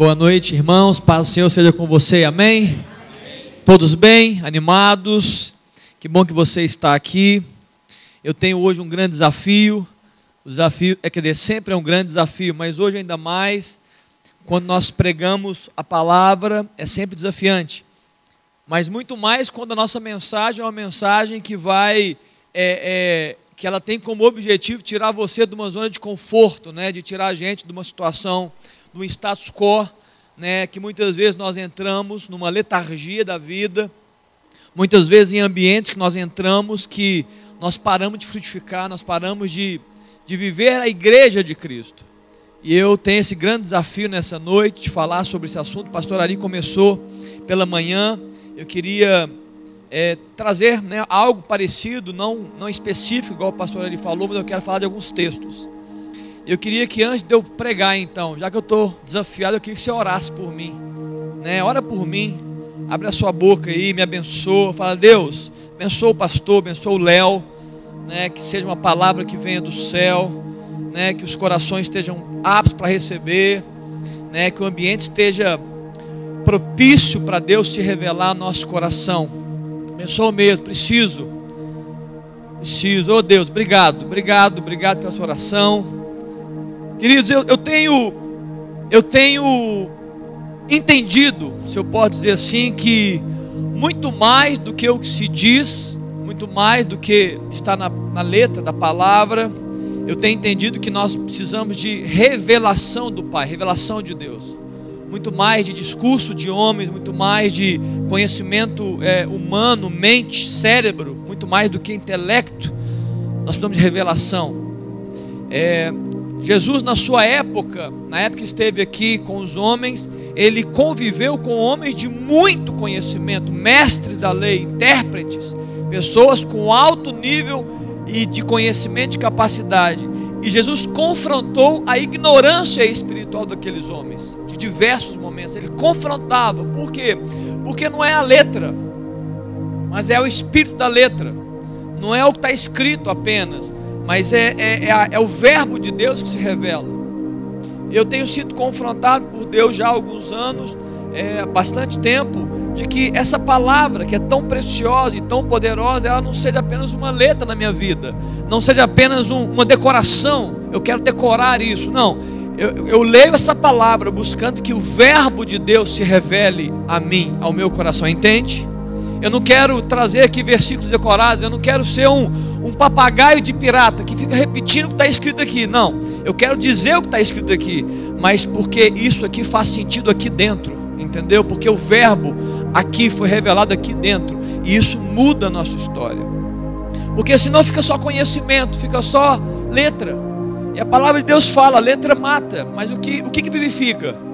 Boa noite, irmãos. Paz do Senhor seja com você. Amém? Amém? Todos bem? Animados? Que bom que você está aqui. Eu tenho hoje um grande desafio. O desafio é que sempre é um grande desafio, mas hoje ainda mais quando nós pregamos a palavra é sempre desafiante. Mas muito mais quando a nossa mensagem é uma mensagem que vai é, é, que ela tem como objetivo tirar você de uma zona de conforto, né, de tirar a gente de uma situação no status quo, né, que muitas vezes nós entramos numa letargia da vida, muitas vezes em ambientes que nós entramos que nós paramos de frutificar, nós paramos de, de viver a igreja de Cristo. E eu tenho esse grande desafio nessa noite de falar sobre esse assunto. O pastor Ari começou pela manhã. Eu queria é, trazer né, algo parecido, não, não específico, igual o pastor Ari falou, mas eu quero falar de alguns textos. Eu queria que antes de eu pregar, então, já que eu estou desafiado, eu queria que você orasse por mim. Né? Ora por mim, abre a sua boca aí, me abençoa. Fala, Deus, abençoa o pastor, abençoa o Léo. Né? Que seja uma palavra que venha do céu. Né? Que os corações estejam aptos para receber. Né? Que o ambiente esteja propício para Deus se revelar no nosso coração. Abençoa mesmo, preciso. Preciso, oh Deus, obrigado, obrigado, obrigado pela sua oração. Queridos, eu, eu tenho, eu tenho entendido, se eu posso dizer assim, que muito mais do que o que se diz, muito mais do que está na, na letra da palavra, eu tenho entendido que nós precisamos de revelação do Pai, revelação de Deus. Muito mais de discurso de homens, muito mais de conhecimento é, humano, mente, cérebro, muito mais do que intelecto. Nós precisamos de revelação. É, Jesus, na sua época, na época que esteve aqui com os homens, ele conviveu com homens de muito conhecimento, mestres da lei, intérpretes, pessoas com alto nível e de conhecimento e capacidade. E Jesus confrontou a ignorância espiritual daqueles homens, de diversos momentos. Ele confrontava, por quê? Porque não é a letra, mas é o espírito da letra, não é o que está escrito apenas mas é, é, é, é o verbo de Deus que se revela. Eu tenho sido confrontado por Deus já há alguns anos, é, bastante tempo, de que essa palavra que é tão preciosa e tão poderosa, ela não seja apenas uma letra na minha vida, não seja apenas um, uma decoração. Eu quero decorar isso, não. Eu, eu leio essa palavra buscando que o verbo de Deus se revele a mim, ao meu coração, entende? Eu não quero trazer aqui versículos decorados, eu não quero ser um, um papagaio de pirata que fica repetindo o que está escrito aqui. Não, eu quero dizer o que está escrito aqui, mas porque isso aqui faz sentido aqui dentro, entendeu? Porque o verbo aqui foi revelado aqui dentro, e isso muda a nossa história. Porque senão fica só conhecimento, fica só letra. E a palavra de Deus fala, letra mata, mas o que, o que, que vivifica?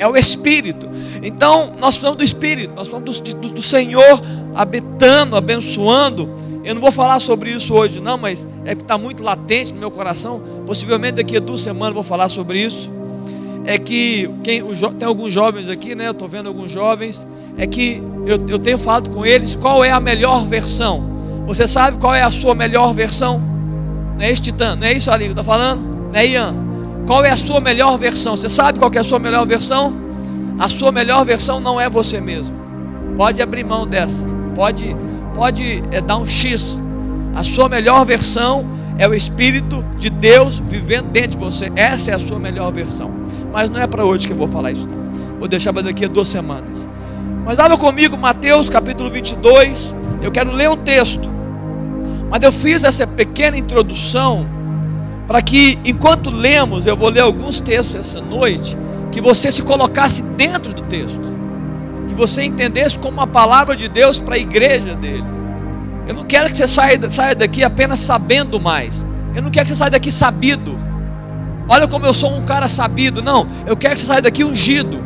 é o Espírito. Então, nós falamos do Espírito, nós falamos do, do, do Senhor habitando, abençoando. Eu não vou falar sobre isso hoje, não, mas é que está muito latente no meu coração. Possivelmente daqui a duas semanas vou falar sobre isso. É que quem, tem alguns jovens aqui, né? Eu estou vendo alguns jovens. É que eu, eu tenho falado com eles qual é a melhor versão. Você sabe qual é a sua melhor versão? Não é isso, Titã? Não é isso, Alinho, está falando? Não é Ian? Qual é a sua melhor versão? Você sabe qual é a sua melhor versão? A sua melhor versão não é você mesmo. Pode abrir mão dessa. Pode, pode é, dar um X. A sua melhor versão é o Espírito de Deus vivendo dentro de você. Essa é a sua melhor versão. Mas não é para hoje que eu vou falar isso. Não. Vou deixar para daqui a duas semanas. Mas abra comigo Mateus capítulo 22. Eu quero ler um texto. Mas eu fiz essa pequena introdução para que enquanto lemos, eu vou ler alguns textos essa noite, que você se colocasse dentro do texto, que você entendesse como uma palavra de Deus para a igreja dele. Eu não quero que você saia, saia daqui apenas sabendo mais, eu não quero que você saia daqui sabido. Olha como eu sou um cara sabido, não, eu quero que você saia daqui ungido,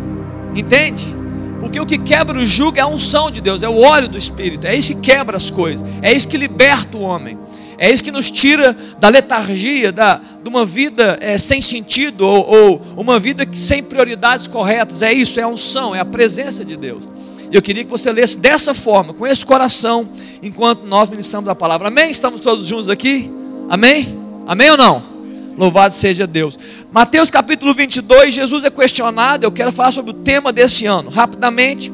entende? Porque o que quebra o jugo é a unção de Deus, é o óleo do Espírito, é isso que quebra as coisas, é isso que liberta o homem. É isso que nos tira da letargia, da, de uma vida é, sem sentido, ou, ou, uma vida sem prioridades corretas. É isso, é a unção, é a presença de Deus. Eu queria que você lesse dessa forma, com esse coração, enquanto nós ministramos a palavra. Amém? Estamos todos juntos aqui? Amém? Amém ou não? Louvado seja Deus. Mateus capítulo 22, Jesus é questionado. Eu quero falar sobre o tema desse ano, rapidamente.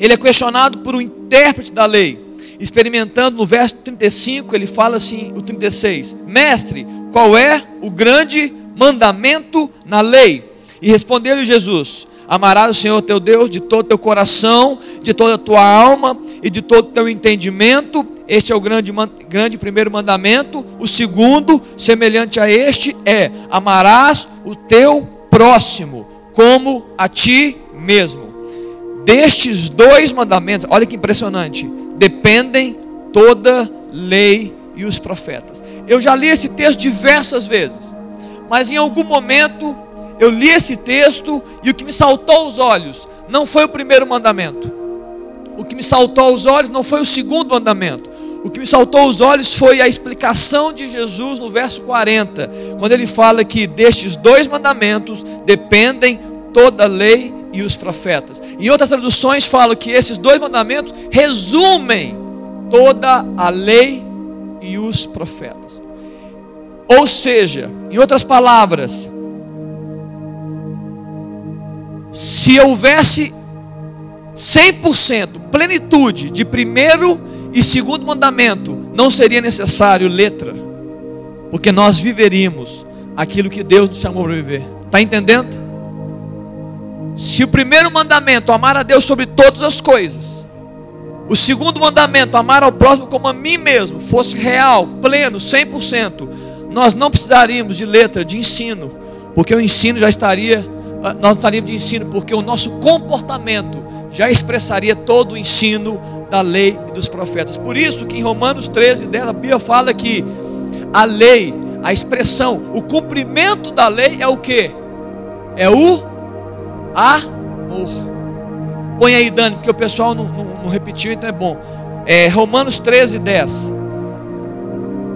Ele é questionado por um intérprete da lei, experimentando no verso 35, ele fala assim, o 36: Mestre, qual é o grande mandamento na lei? E respondeu-lhe Jesus: Amarás o Senhor teu Deus de todo teu coração, de toda a tua alma e de todo teu entendimento. Este é o grande, grande primeiro mandamento. O segundo, semelhante a este, é: amarás o teu próximo como a ti mesmo. Destes dois mandamentos, olha que impressionante, dependem toda lei e os profetas. Eu já li esse texto diversas vezes, mas em algum momento eu li esse texto e o que me saltou aos olhos não foi o primeiro mandamento. O que me saltou aos olhos não foi o segundo mandamento. O que me saltou aos olhos foi a explicação de Jesus no verso 40, quando ele fala que destes dois mandamentos dependem toda a lei e os profetas. Em outras traduções fala que esses dois mandamentos resumem toda a lei e os profetas. Ou seja, em outras palavras, se houvesse 100% plenitude de primeiro e segundo mandamento, não seria necessário letra, porque nós viveríamos aquilo que Deus nos chamou para viver. Está entendendo? Se o primeiro mandamento, amar a Deus sobre todas as coisas, o segundo mandamento, amar ao próximo como a mim mesmo, fosse real, pleno, 100%, nós não precisaríamos de letra, de ensino, porque o ensino já estaria ah, nós estaríamos de ensino, porque o nosso comportamento já expressaria todo o ensino da lei e dos profetas. Por isso que em Romanos 13, dela, a Bíblia fala que a lei, a expressão, o cumprimento da lei é o que? É o amor. Põe aí, Dani, porque o pessoal não, não, não repetiu, então é bom. É, Romanos 13, 10.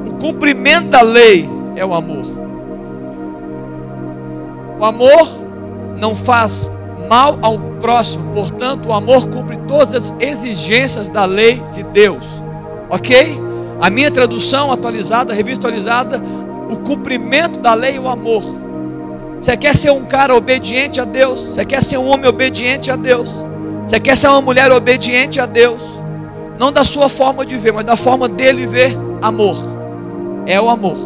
O cumprimento da lei é o amor. O amor não faz mal ao próximo, portanto, o amor cumpre todas as exigências da lei de Deus. Ok? A minha tradução atualizada, revista atualizada, o cumprimento da lei é o amor. Você quer ser um cara obediente a Deus? Você quer ser um homem obediente a Deus? Você quer ser uma mulher obediente a Deus? Não da sua forma de ver, mas da forma dele ver amor. É o amor.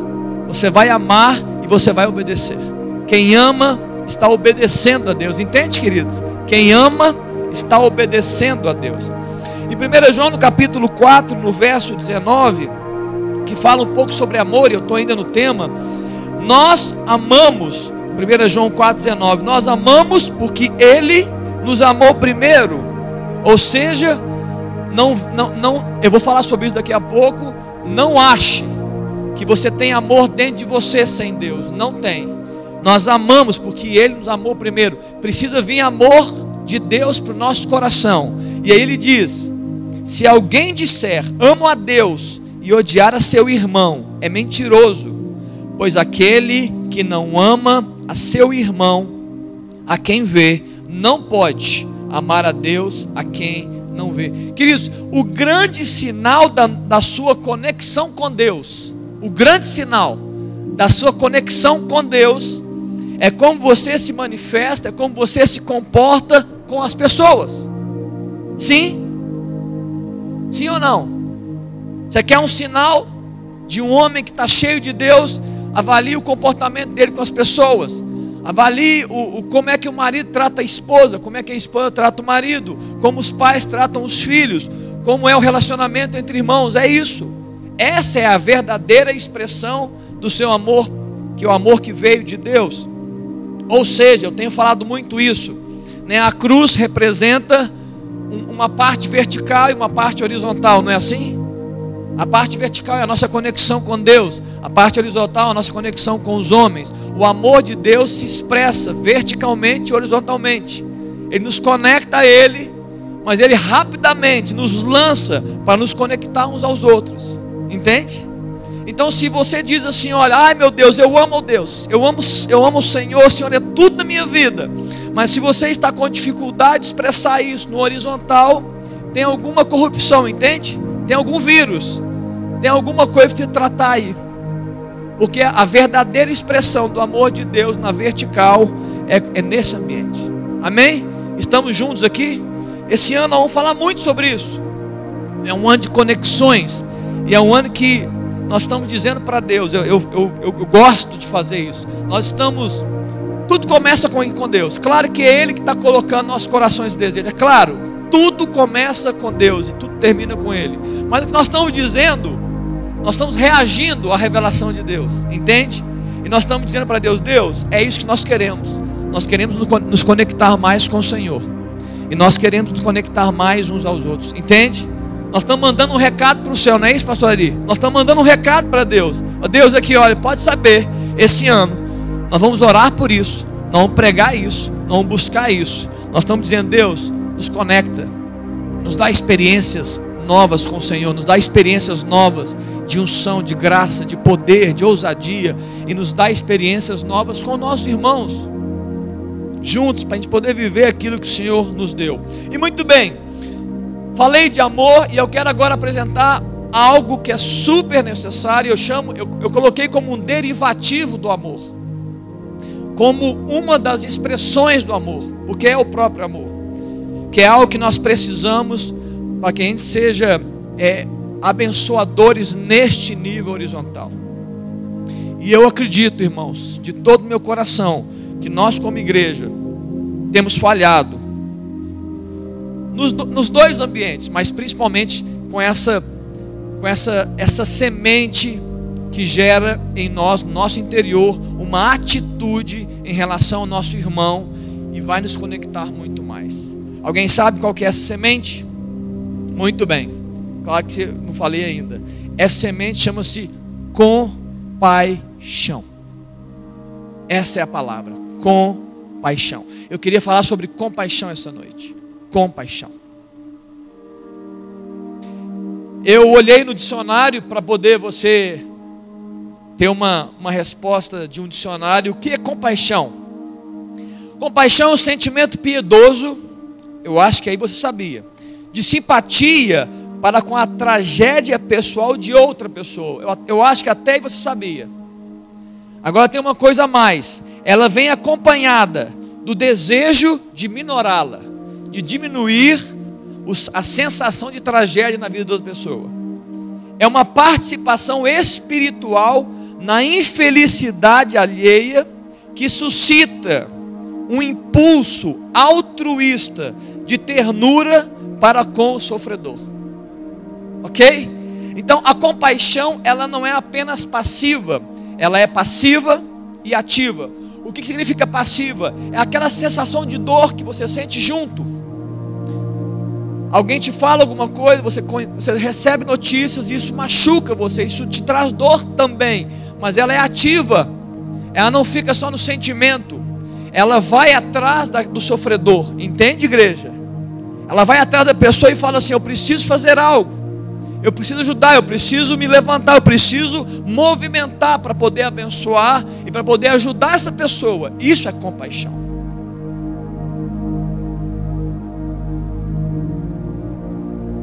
Você vai amar e você vai obedecer. Quem ama está obedecendo a Deus. Entende, queridos? Quem ama está obedecendo a Deus. Em 1 João, no capítulo 4, no verso 19, que fala um pouco sobre amor, e eu estou ainda no tema, nós amamos, 1 João 4,19, nós amamos porque Ele nos amou primeiro. Ou seja, não, não, não, eu vou falar sobre isso daqui a pouco. Não ache que você tem amor dentro de você sem Deus. Não tem. Nós amamos porque Ele nos amou primeiro. Precisa vir amor de Deus para o nosso coração. E aí ele diz: se alguém disser amo a Deus e odiar a seu irmão, é mentiroso, pois aquele que não ama a seu irmão, a quem vê, não pode amar a Deus a quem não vê. Queridos, o grande sinal da, da sua conexão com Deus, o grande sinal da sua conexão com Deus, é como você se manifesta, é como você se comporta com as pessoas. Sim? Sim ou não? Você quer um sinal de um homem que está cheio de Deus? Avalie o comportamento dele com as pessoas. Avalie o, o, como é que o marido trata a esposa, como é que a esposa trata o marido, como os pais tratam os filhos, como é o relacionamento entre irmãos. É isso. Essa é a verdadeira expressão do seu amor, que é o amor que veio de Deus. Ou seja, eu tenho falado muito isso. Né? A cruz representa uma parte vertical e uma parte horizontal, não é assim? A parte vertical é a nossa conexão com Deus, a parte horizontal é a nossa conexão com os homens. O amor de Deus se expressa verticalmente e horizontalmente. Ele nos conecta a Ele, mas Ele rapidamente nos lança para nos conectar uns aos outros. Entende? Então, se você diz assim, olha, ai meu Deus, eu amo Deus, eu amo, eu amo o Senhor, o Senhor é tudo na minha vida. Mas se você está com dificuldade de expressar isso no horizontal, tem alguma corrupção, entende? Tem algum vírus, tem alguma coisa para você tratar aí. Porque a verdadeira expressão do amor de Deus na vertical é, é nesse ambiente. Amém? Estamos juntos aqui? Esse ano nós vamos falar muito sobre isso. É um ano de conexões. E é um ano que nós estamos dizendo para Deus, eu, eu, eu, eu, gosto de fazer isso. Nós estamos. Tudo começa com, com Deus. Claro que é Ele que está colocando nossos corações de desejo. É claro, tudo começa com Deus e tudo termina com Ele. Mas o que nós estamos dizendo, nós estamos reagindo à revelação de Deus, entende? E nós estamos dizendo para Deus: Deus, é isso que nós queremos. Nós queremos nos conectar mais com o Senhor. E nós queremos nos conectar mais uns aos outros, entende? Nós estamos mandando um recado para o céu, não é isso, pastor Ari? Nós estamos mandando um recado para Deus. Deus aqui, olha, pode saber, esse ano nós vamos orar por isso, nós vamos pregar isso, nós vamos buscar isso. Nós estamos dizendo, Deus, nos conecta, nos dá experiências novas com o Senhor, nos dá experiências novas de unção, de graça, de poder, de ousadia, e nos dá experiências novas com nossos irmãos, juntos, para a gente poder viver aquilo que o Senhor nos deu. E muito bem, Falei de amor e eu quero agora apresentar algo que é super necessário. Eu chamo, eu, eu coloquei como um derivativo do amor, como uma das expressões do amor, porque é o próprio amor, que é algo que nós precisamos para que a gente seja é, abençoadores neste nível horizontal. E eu acredito, irmãos, de todo o meu coração, que nós, como igreja, temos falhado nos, nos dois ambientes, mas principalmente com essa, com essa, essa semente que gera em nós, no nosso interior, uma atitude em relação ao nosso irmão e vai nos conectar muito mais. Alguém sabe qual que é essa semente? Muito bem. Claro que não falei ainda. Essa semente chama-se compaixão. Essa é a palavra, compaixão. Eu queria falar sobre compaixão essa noite compaixão. Eu olhei no dicionário para poder você ter uma, uma resposta de um dicionário. O que é compaixão? Compaixão é um sentimento piedoso, eu acho que aí você sabia, de simpatia para com a tragédia pessoal de outra pessoa. Eu, eu acho que até você sabia. Agora tem uma coisa a mais: ela vem acompanhada do desejo de minorá-la de diminuir a sensação de tragédia na vida da outra pessoa. É uma participação espiritual na infelicidade alheia que suscita um impulso altruísta de ternura para com o sofredor. OK? Então a compaixão, ela não é apenas passiva, ela é passiva e ativa. O que significa passiva? É aquela sensação de dor que você sente junto. Alguém te fala alguma coisa, você, você recebe notícias, e isso machuca você, isso te traz dor também, mas ela é ativa, ela não fica só no sentimento, ela vai atrás da, do sofredor, entende, igreja? Ela vai atrás da pessoa e fala assim: Eu preciso fazer algo, eu preciso ajudar, eu preciso me levantar, eu preciso movimentar para poder abençoar e para poder ajudar essa pessoa. Isso é compaixão.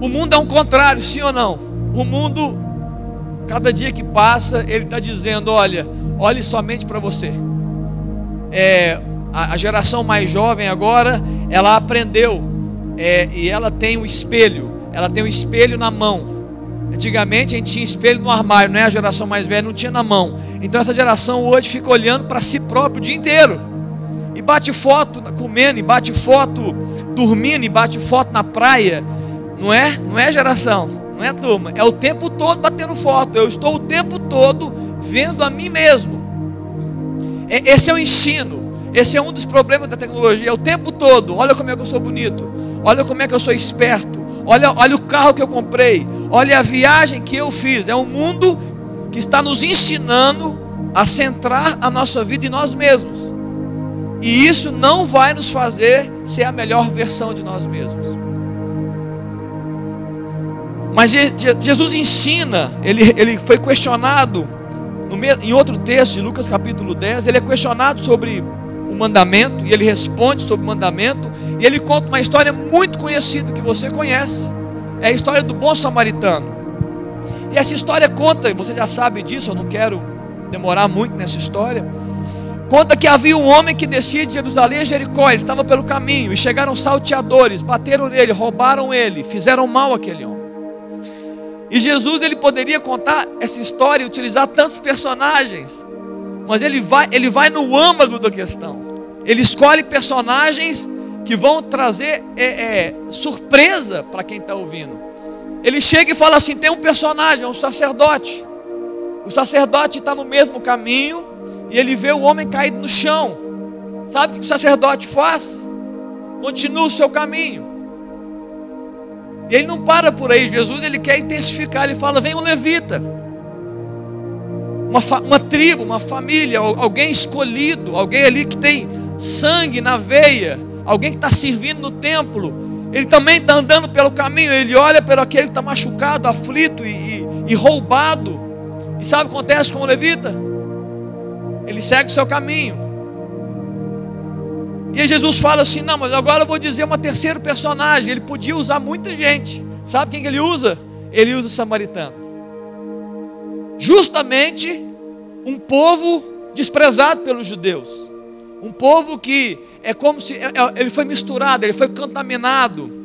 O mundo é um contrário, sim ou não? O mundo, cada dia que passa, ele está dizendo: olha, olhe somente para você. É, a, a, geração mais jovem agora, ela aprendeu é, e ela tem um espelho, ela tem um espelho na mão. Antigamente a gente tinha espelho no armário, não é a geração mais velha, não tinha na mão. Então essa geração hoje fica olhando para si próprio o dia inteiro. E bate foto comendo, e bate foto dormindo, e bate foto na praia não é? Não é geração, não é turma. É o tempo todo batendo foto. Eu estou o tempo todo vendo a mim mesmo. Esse é o ensino. Esse é um dos problemas da tecnologia. É o tempo todo. Olha como é que eu sou bonito. Olha como é que eu sou esperto. Olha, olha o carro que eu comprei. Olha a viagem que eu fiz. É um mundo que está nos ensinando a centrar a nossa vida em nós mesmos. E isso não vai nos fazer ser a melhor versão de nós mesmos. Mas Jesus ensina, ele, ele foi questionado, em outro texto, de Lucas capítulo 10, ele é questionado sobre o mandamento, e ele responde sobre o mandamento, e ele conta uma história muito conhecida que você conhece, é a história do bom samaritano. E essa história conta, você já sabe disso, eu não quero demorar muito nessa história. Conta que havia um homem que descia de Jerusalém a Jericó, ele estava pelo caminho, e chegaram salteadores, bateram nele, roubaram ele, fizeram mal àquele homem. E Jesus ele poderia contar essa história e utilizar tantos personagens, mas ele vai, ele vai no âmago da questão. Ele escolhe personagens que vão trazer é, é, surpresa para quem está ouvindo. Ele chega e fala assim: tem um personagem, é um sacerdote. O sacerdote está no mesmo caminho, e ele vê o homem caído no chão. Sabe o que o sacerdote faz? Continua o seu caminho. E ele não para por aí. Jesus ele quer intensificar. Ele fala: vem um levita, uma, uma tribo, uma família, alguém escolhido, alguém ali que tem sangue na veia, alguém que está servindo no templo. Ele também está andando pelo caminho. Ele olha para aquele que está machucado, aflito e, e, e roubado. E sabe o que acontece com o levita? Ele segue o seu caminho. E aí Jesus fala assim: Não, mas agora eu vou dizer uma terceira personagem. Ele podia usar muita gente. Sabe quem que ele usa? Ele usa o samaritano. Justamente um povo desprezado pelos judeus. Um povo que é como se é, é, ele foi misturado, ele foi contaminado.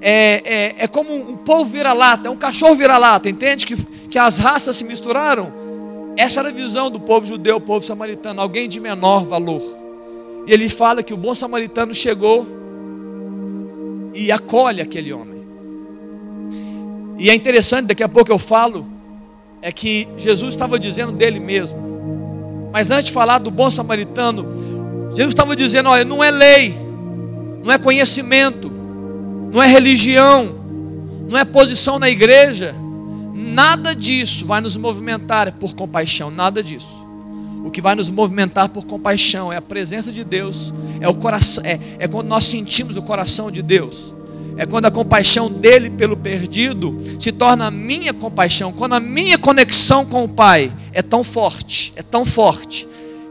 É, é, é como um povo vira-lata, é um cachorro vira-lata, entende? Que, que as raças se misturaram. Essa era a visão do povo judeu, o povo samaritano, alguém de menor valor. E ele fala que o bom samaritano chegou e acolhe aquele homem. E é interessante, daqui a pouco eu falo, é que Jesus estava dizendo dele mesmo. Mas antes de falar do bom samaritano, Jesus estava dizendo: olha, não é lei, não é conhecimento, não é religião, não é posição na igreja Nada disso vai nos movimentar por compaixão, nada disso. O que vai nos movimentar por compaixão é a presença de Deus, é o coração, é, é quando nós sentimos o coração de Deus. É quando a compaixão dele pelo perdido se torna a minha compaixão, quando a minha conexão com o Pai é tão forte, é tão forte,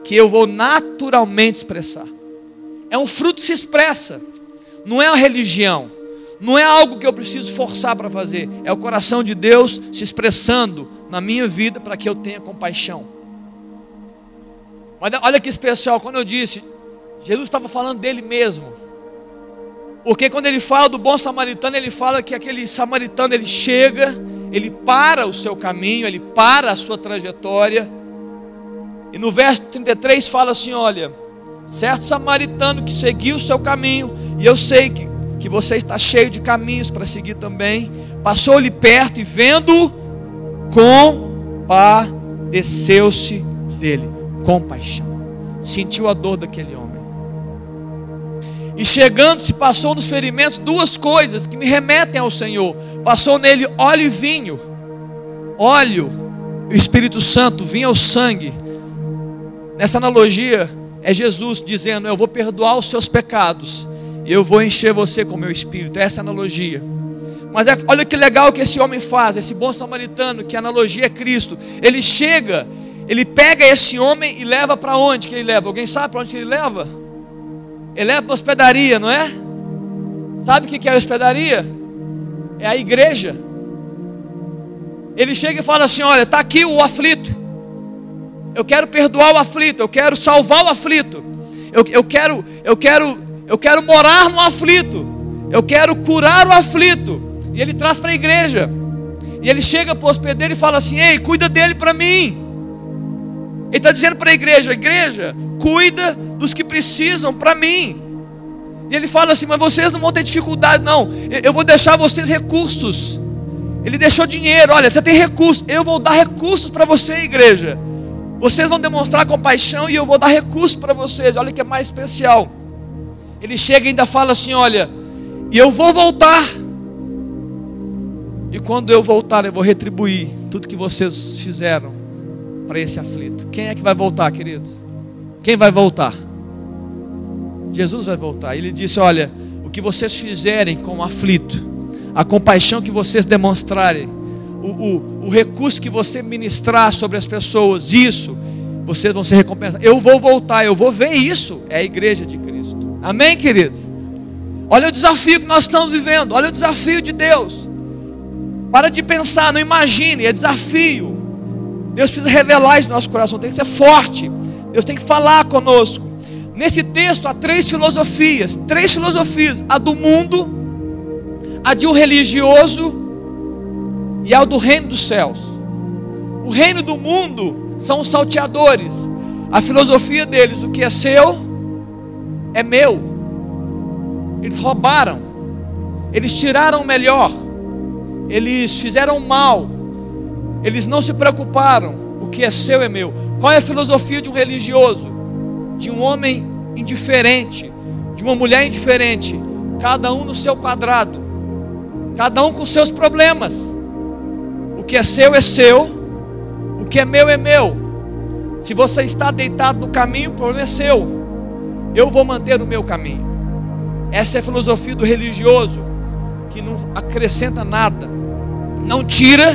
que eu vou naturalmente expressar. É um fruto que se expressa, não é uma religião, não é algo que eu preciso forçar para fazer, é o coração de Deus se expressando na minha vida para que eu tenha compaixão. Mas olha que especial, quando eu disse, Jesus estava falando dele mesmo. Porque quando ele fala do bom samaritano, ele fala que aquele samaritano ele chega, ele para o seu caminho, ele para a sua trajetória. E no verso 33 fala assim: olha, certo samaritano que seguiu o seu caminho, e eu sei que que você está cheio de caminhos para seguir também, passou-lhe perto e vendo, compadeceu-se dele, compaixão, sentiu a dor daquele homem. E chegando-se, passou nos ferimentos duas coisas que me remetem ao Senhor: passou nele óleo e vinho, óleo, o Espírito Santo, vinho ao sangue. Nessa analogia, é Jesus dizendo: Eu vou perdoar os seus pecados eu vou encher você com o meu espírito. Essa é a analogia. Mas é, olha que legal que esse homem faz, esse bom samaritano, que a analogia é Cristo. Ele chega, ele pega esse homem e leva para onde que ele leva? Alguém sabe para onde que ele leva? Ele leva para hospedaria, não é? Sabe o que é a hospedaria? É a igreja. Ele chega e fala assim: Olha, está aqui o aflito. Eu quero perdoar o aflito. Eu quero salvar o aflito. Eu, eu quero, eu quero eu quero morar no aflito. Eu quero curar o aflito. E ele traz para a igreja. E ele chega para o hospedeiro e fala assim: Ei, cuida dele para mim. Ele está dizendo para a igreja: Igreja, cuida dos que precisam para mim. E ele fala assim: Mas vocês não vão ter dificuldade, não. Eu vou deixar vocês recursos. Ele deixou dinheiro. Olha, você tem recursos. Eu vou dar recursos para você, igreja. Vocês vão demonstrar compaixão e eu vou dar recursos para vocês. Olha que é mais especial. Ele chega e ainda fala assim: Olha, e eu vou voltar. E quando eu voltar, eu vou retribuir tudo que vocês fizeram para esse aflito. Quem é que vai voltar, queridos? Quem vai voltar? Jesus vai voltar. Ele disse: Olha, o que vocês fizerem com o aflito, a compaixão que vocês demonstrarem, o, o, o recurso que você ministrar sobre as pessoas, isso, vocês vão ser recompensados. Eu vou voltar, eu vou ver isso. É a igreja de Cristo. Amém, queridos? Olha o desafio que nós estamos vivendo, olha o desafio de Deus. Para de pensar, não imagine, é desafio. Deus precisa revelar isso no nosso coração, tem que ser forte. Deus tem que falar conosco. Nesse texto há três filosofias, três filosofias: a do mundo, a de um religioso e a do reino dos céus. O reino do mundo são os salteadores. A filosofia deles, o que é seu é meu. Eles roubaram, eles tiraram o melhor, eles fizeram mal, eles não se preocuparam. O que é seu é meu. Qual é a filosofia de um religioso? De um homem indiferente, de uma mulher indiferente, cada um no seu quadrado, cada um com seus problemas. Que é seu é seu, o que é meu é meu. Se você está deitado no caminho, o problema é seu. Eu vou manter o meu caminho. Essa é a filosofia do religioso, que não acrescenta nada, não tira,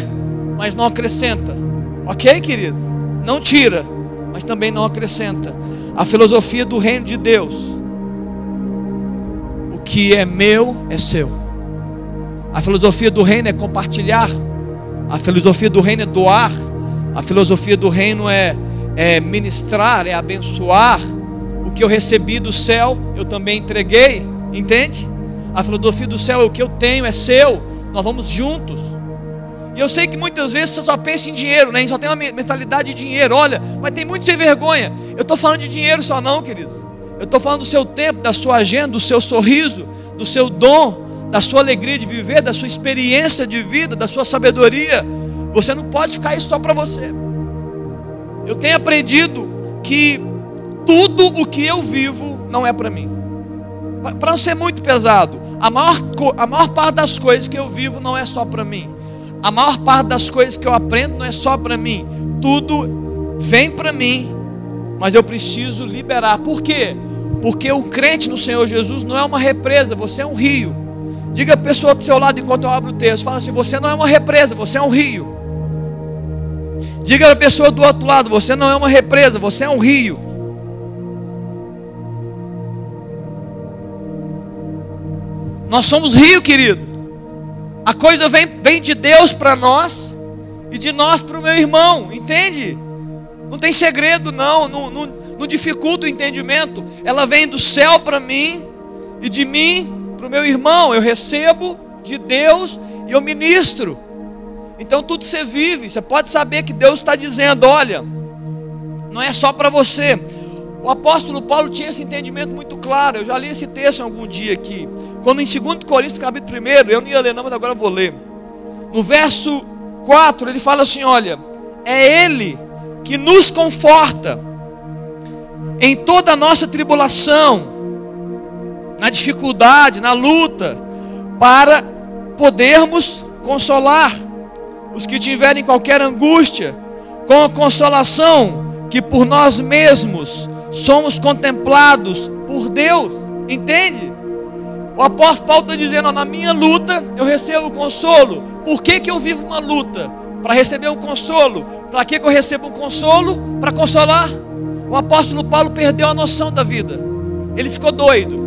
mas não acrescenta. Ok, queridos? Não tira, mas também não acrescenta. A filosofia do reino de Deus. O que é meu é seu. A filosofia do reino é compartilhar. A filosofia do reino é doar. A filosofia do reino é, é ministrar, é abençoar. O que eu recebi do céu, eu também entreguei. Entende? A filosofia do céu é o que eu tenho, é seu. Nós vamos juntos. E eu sei que muitas vezes você só pensa em dinheiro, né? A gente só tem uma mentalidade de dinheiro. Olha, mas tem muito sem vergonha. Eu estou falando de dinheiro só não, queridos. Eu estou falando do seu tempo, da sua agenda, do seu sorriso, do seu dom, da sua alegria de viver, da sua experiência de vida, da sua sabedoria. Você não pode ficar isso só para você. Eu tenho aprendido que tudo o que eu vivo não é para mim. Para não ser muito pesado, a maior, a maior parte das coisas que eu vivo não é só para mim. A maior parte das coisas que eu aprendo não é só para mim. Tudo vem para mim, mas eu preciso liberar. Por quê? Porque o crente no Senhor Jesus não é uma represa, você é um rio. Diga a pessoa do seu lado enquanto eu abro o texto. Fala assim: você não é uma represa, você é um rio. Diga a pessoa do outro lado: você não é uma represa, você é um rio. Nós somos rio, querido. A coisa vem, vem de Deus para nós e de nós para o meu irmão, entende? Não tem segredo, não, não, não, não dificulta o entendimento. Ela vem do céu para mim e de mim para o meu irmão. Eu recebo de Deus e eu ministro. Então tudo você vive, você pode saber que Deus está dizendo: olha, não é só para você. O apóstolo Paulo tinha esse entendimento muito claro. Eu já li esse texto algum dia aqui. Quando em 2 Coríntios, capítulo 1, eu não ia ler, não, mas agora vou ler. No verso 4, ele fala assim: Olha, é Ele que nos conforta em toda a nossa tribulação, na dificuldade, na luta, para podermos consolar os que tiverem qualquer angústia, com a consolação que por nós mesmos somos contemplados por Deus, entende? O apóstolo Paulo está dizendo: na minha luta eu recebo consolo. Por que, que eu vivo uma luta? Para receber um consolo. Para que, que eu recebo um consolo? Para consolar. O apóstolo Paulo perdeu a noção da vida. Ele ficou doido.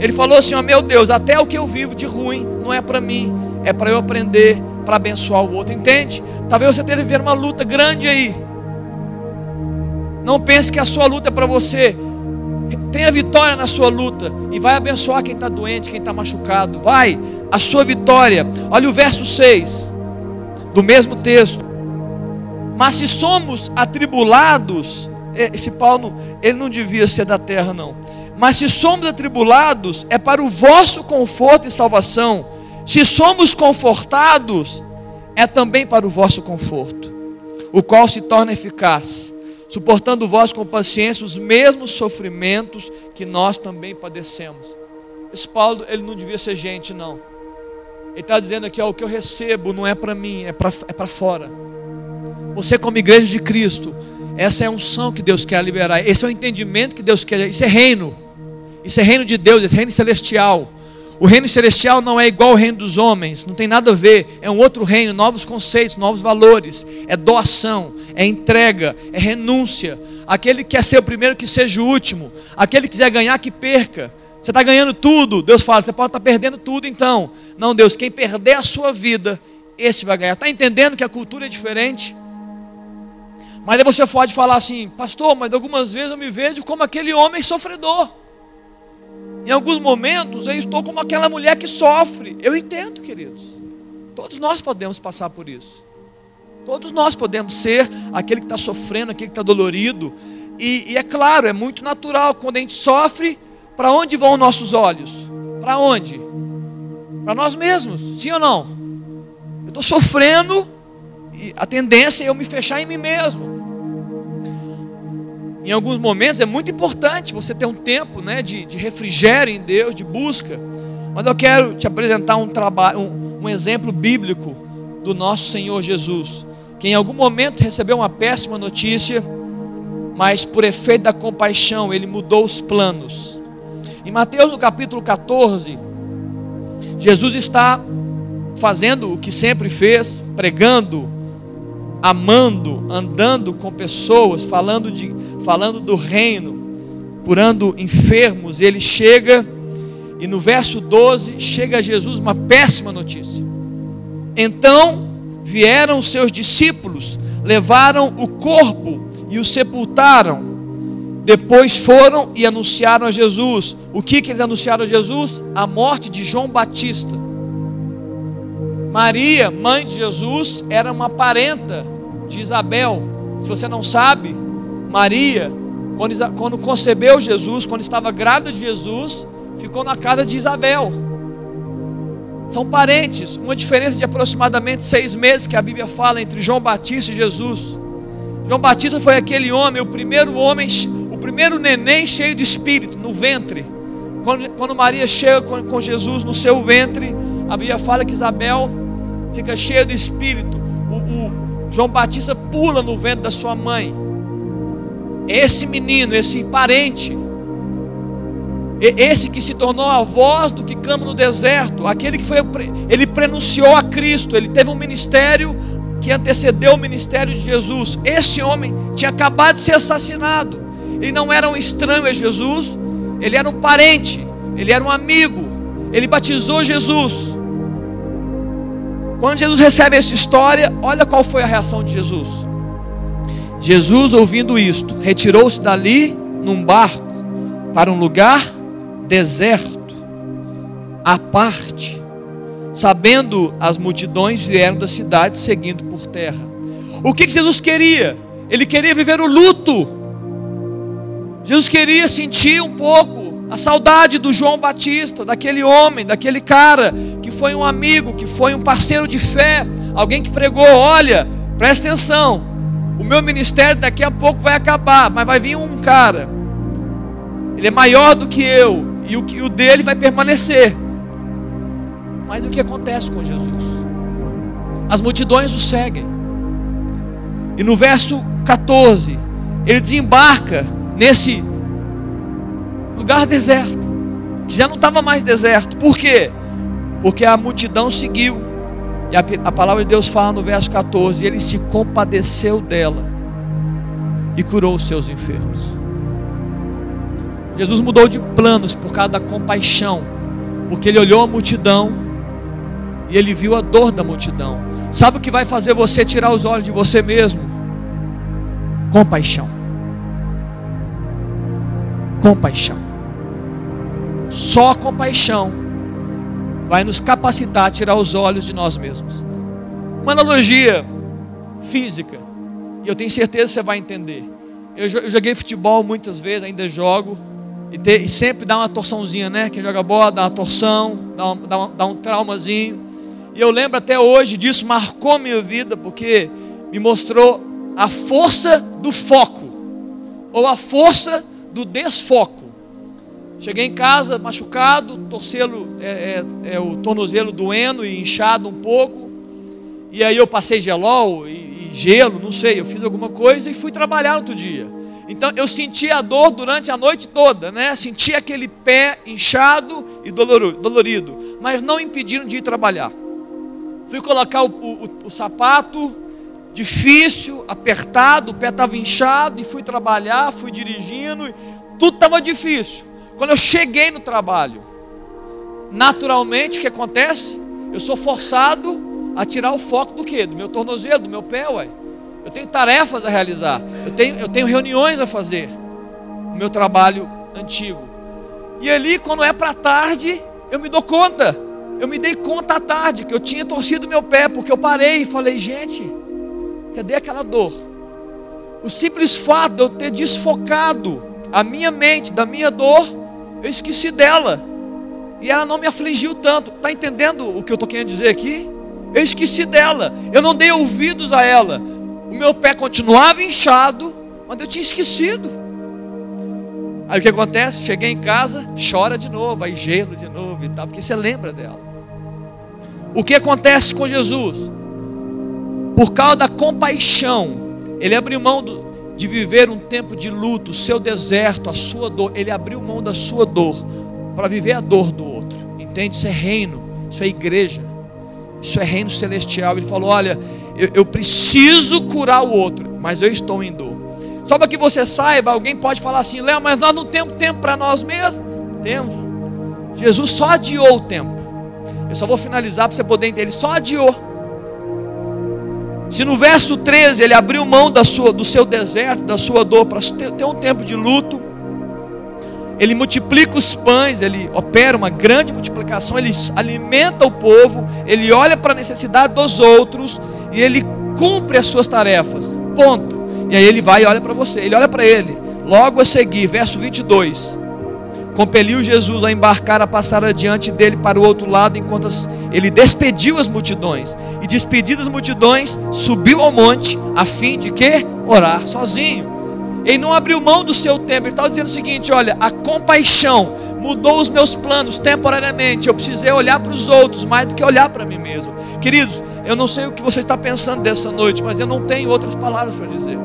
Ele falou assim: oh, meu Deus, até o que eu vivo de ruim não é para mim, é para eu aprender, para abençoar o outro. Entende? Talvez você esteja vivendo uma luta grande aí. Não pense que a sua luta é para você Tenha vitória na sua luta e vai abençoar quem está doente, quem está machucado. Vai, a sua vitória. Olha o verso 6 do mesmo texto. Mas se somos atribulados, esse Paulo, ele não devia ser da terra, não. Mas se somos atribulados, é para o vosso conforto e salvação. Se somos confortados, é também para o vosso conforto, o qual se torna eficaz suportando vós com paciência os mesmos sofrimentos que nós também padecemos. Esse Paulo, ele não devia ser gente, não. Ele está dizendo aqui: ó, o que eu recebo não é para mim, é para é fora. Você, como igreja de Cristo, essa é a unção que Deus quer liberar, esse é o entendimento que Deus quer, isso é reino, isso é reino de Deus, esse é reino celestial. O reino celestial não é igual ao reino dos homens, não tem nada a ver, é um outro reino, novos conceitos, novos valores, é doação, é entrega, é renúncia. Aquele que quer ser o primeiro, que seja o último. Aquele que quiser ganhar, que perca. Você está ganhando tudo, Deus fala, você pode estar tá perdendo tudo então. Não, Deus, quem perder a sua vida, esse vai ganhar. Está entendendo que a cultura é diferente? Mas aí você pode falar assim, pastor, mas algumas vezes eu me vejo como aquele homem sofredor. Em alguns momentos eu estou como aquela mulher que sofre. Eu entendo, queridos. Todos nós podemos passar por isso. Todos nós podemos ser aquele que está sofrendo, aquele que está dolorido. E, e, é claro, é muito natural quando a gente sofre, para onde vão nossos olhos? Para onde? Para nós mesmos, sim ou não? Eu estou sofrendo e a tendência é eu me fechar em mim mesmo. Em alguns momentos é muito importante você ter um tempo né, de, de refrigério em Deus, de busca. Mas eu quero te apresentar um, trabalho, um, um exemplo bíblico do nosso Senhor Jesus, que em algum momento recebeu uma péssima notícia, mas por efeito da compaixão ele mudou os planos. Em Mateus no capítulo 14, Jesus está fazendo o que sempre fez, pregando, amando, andando com pessoas, falando de falando do reino, curando enfermos, ele chega e no verso 12 chega a Jesus uma péssima notícia. Então vieram os seus discípulos, levaram o corpo e o sepultaram. Depois foram e anunciaram a Jesus. O que, que eles anunciaram a Jesus? A morte de João Batista. Maria, mãe de Jesus, era uma parenta de Isabel. Se você não sabe, Maria, quando, quando concebeu Jesus, quando estava grávida de Jesus, ficou na casa de Isabel. São parentes, uma diferença de aproximadamente seis meses que a Bíblia fala entre João Batista e Jesus. João Batista foi aquele homem, o primeiro homem, o primeiro neném cheio de espírito no ventre. Quando, quando Maria chega com, com Jesus no seu ventre, a Bíblia fala que Isabel fica cheia do espírito. O, o João Batista pula no ventre da sua mãe esse menino, esse parente, esse que se tornou a voz do que clama no deserto, aquele que foi, ele prenunciou a Cristo, ele teve um ministério que antecedeu o ministério de Jesus. Esse homem tinha acabado de ser assassinado. Ele não era um estranho a Jesus, ele era um parente, ele era um amigo. Ele batizou Jesus. Quando Jesus recebe essa história, olha qual foi a reação de Jesus. Jesus, ouvindo isto, retirou-se dali num barco para um lugar deserto, à parte. Sabendo as multidões vieram da cidade seguindo por terra. O que Jesus queria? Ele queria viver o luto. Jesus queria sentir um pouco a saudade do João Batista, daquele homem, daquele cara que foi um amigo, que foi um parceiro de fé, alguém que pregou: olha, presta atenção, o meu ministério daqui a pouco vai acabar, mas vai vir um cara. Ele é maior do que eu e o, o dele vai permanecer. Mas o que acontece com Jesus? As multidões o seguem. E no verso 14, ele desembarca nesse lugar deserto, que já não estava mais deserto. Por quê? Porque a multidão seguiu. E a, a palavra de Deus fala no verso 14: Ele se compadeceu dela e curou os seus enfermos. Jesus mudou de planos por causa da compaixão, porque ele olhou a multidão e ele viu a dor da multidão. Sabe o que vai fazer você tirar os olhos de você mesmo? Compaixão. Compaixão. Só compaixão vai nos capacitar a tirar os olhos de nós mesmos. Uma analogia física, e eu tenho certeza que você vai entender. Eu joguei futebol muitas vezes, ainda jogo, e, te, e sempre dá uma torçãozinha, né? Quem joga bola dá uma torção, dá um, dá, um, dá um traumazinho. E eu lembro até hoje disso, marcou minha vida, porque me mostrou a força do foco, ou a força do desfoco. Cheguei em casa machucado, torcelo, é, é, é, o tornozelo doendo e inchado um pouco. E aí eu passei gelol e, e, gelo, não sei, eu fiz alguma coisa e fui trabalhar outro dia. Então eu senti a dor durante a noite toda, né? Senti aquele pé inchado e dolorido, mas não impedindo de ir trabalhar. Fui colocar o, o, o sapato, difícil, apertado, o pé estava inchado e fui trabalhar, fui dirigindo, tudo estava difícil. Quando eu cheguei no trabalho, naturalmente o que acontece? Eu sou forçado a tirar o foco do quê? Do meu tornozelo, do meu pé, ué. Eu tenho tarefas a realizar. Eu tenho, eu tenho reuniões a fazer. O meu trabalho antigo. E ali, quando é para tarde, eu me dou conta. Eu me dei conta à tarde que eu tinha torcido meu pé, porque eu parei e falei, gente, cadê aquela dor? O simples fato de eu ter desfocado a minha mente da minha dor, eu esqueci dela. E ela não me afligiu tanto. Está entendendo o que eu estou querendo dizer aqui? Eu esqueci dela. Eu não dei ouvidos a ela. O meu pé continuava inchado, mas eu tinha esquecido. Aí o que acontece? Cheguei em casa, chora de novo, aí gelo de novo e tal, porque você lembra dela. O que acontece com Jesus? Por causa da compaixão, ele abriu mão do, de viver um tempo de luto, seu deserto, a sua dor. Ele abriu mão da sua dor para viver a dor do outro. Entende? Isso é reino, isso é igreja, isso é reino celestial. Ele falou: Olha, eu, eu preciso curar o outro, mas eu estou em dor. Só para que você saiba, alguém pode falar assim: Léo, mas nós não temos tempo para nós mesmos. Temos. Jesus só adiou o tempo. Eu só vou finalizar para você poder entender. Ele só adiou. Se no verso 13 ele abriu mão da sua, do seu deserto, da sua dor, para ter, um tempo de luto, ele multiplica os pães, ele opera uma grande multiplicação, ele alimenta o povo, ele olha para a necessidade dos outros e ele cumpre as suas tarefas. Ponto. E aí ele vai e olha para você, ele olha para ele. Logo a seguir, verso 22 compeliu Jesus a embarcar a passar adiante dele para o outro lado, enquanto ele despediu as multidões. E despedidas as multidões, subiu ao monte, a fim de que? Orar sozinho. Ele não abriu mão do seu tempo, ele estava dizendo o seguinte: olha, a compaixão mudou os meus planos temporariamente. Eu precisei olhar para os outros mais do que olhar para mim mesmo. Queridos, eu não sei o que você está pensando dessa noite, mas eu não tenho outras palavras para dizer.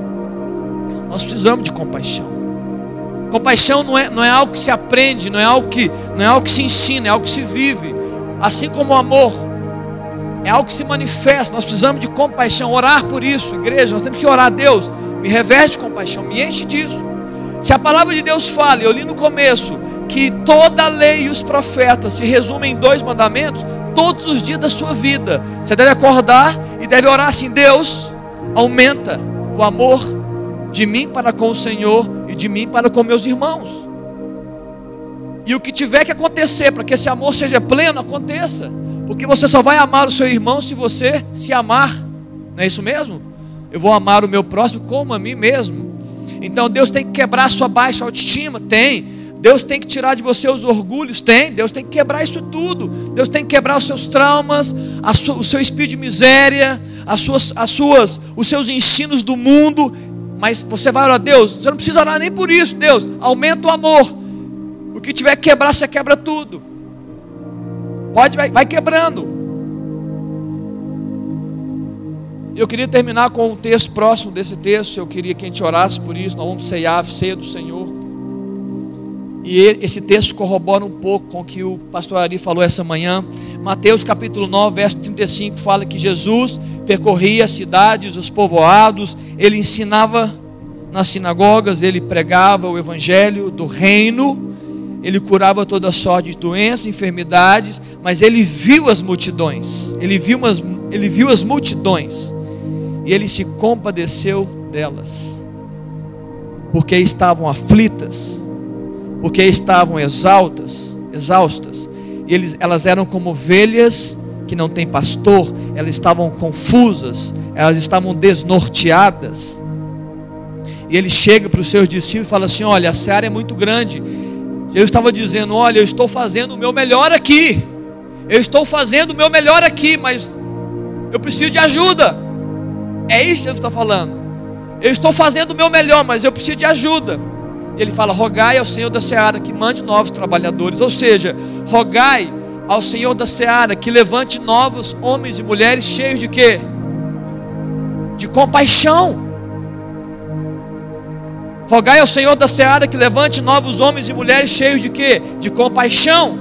Nós precisamos de compaixão. Compaixão não é, não é algo que se aprende, não é algo que, não é algo que se ensina, é algo que se vive. Assim como o amor é algo que se manifesta. Nós precisamos de compaixão, orar por isso, igreja. Nós temos que orar a Deus. Me reveste compaixão, me enche disso. Se a palavra de Deus fala, eu li no começo, que toda a lei e os profetas se resumem em dois mandamentos, todos os dias da sua vida. Você deve acordar e deve orar assim: Deus, aumenta o amor de mim para com o Senhor e de mim para com meus irmãos. E o que tiver que acontecer para que esse amor seja pleno, aconteça. Porque você só vai amar o seu irmão se você se amar. Não é isso mesmo? Eu vou amar o meu próximo como a mim mesmo. Então Deus tem que quebrar a sua baixa autoestima? Tem. Deus tem que tirar de você os orgulhos? Tem. Deus tem que quebrar isso tudo. Deus tem que quebrar os seus traumas, sua, o seu espírito de miséria, as suas, as suas, os seus ensinos do mundo mas você vai orar a Deus, você não precisa orar nem por isso, Deus, aumenta o amor. O que tiver que quebrar, você quebra tudo. Pode, vai, vai quebrando. Eu queria terminar com um texto próximo desse texto. Eu queria que a gente orasse por isso. Nós vamos ceiar, ceia do Senhor. E esse texto corrobora um pouco com o que o pastor Ari falou essa manhã. Mateus capítulo 9, verso 35 fala que Jesus percorria as cidades, os povoados, ele ensinava nas sinagogas, ele pregava o evangelho do reino, ele curava toda sorte de doenças, enfermidades, mas ele viu as multidões, ele viu, umas, ele viu as multidões. E ele se compadeceu delas, porque estavam aflitas, porque estavam exaltas, exaustas, eles, elas eram como ovelhas que não tem pastor, elas estavam confusas, elas estavam desnorteadas. E ele chega para os seus discípulos e fala assim: Olha, a seara é muito grande. Eu estava dizendo: Olha, eu estou fazendo o meu melhor aqui. Eu estou fazendo o meu melhor aqui, mas eu preciso de ajuda. É isso que ele está falando. Eu estou fazendo o meu melhor, mas eu preciso de ajuda. Ele fala: Rogai ao Senhor da seara que mande novos trabalhadores. Ou seja, rogai ao Senhor da seara que levante novos homens e mulheres cheios de quê? De compaixão. Rogai ao Senhor da seara que levante novos homens e mulheres cheios de quê? De compaixão.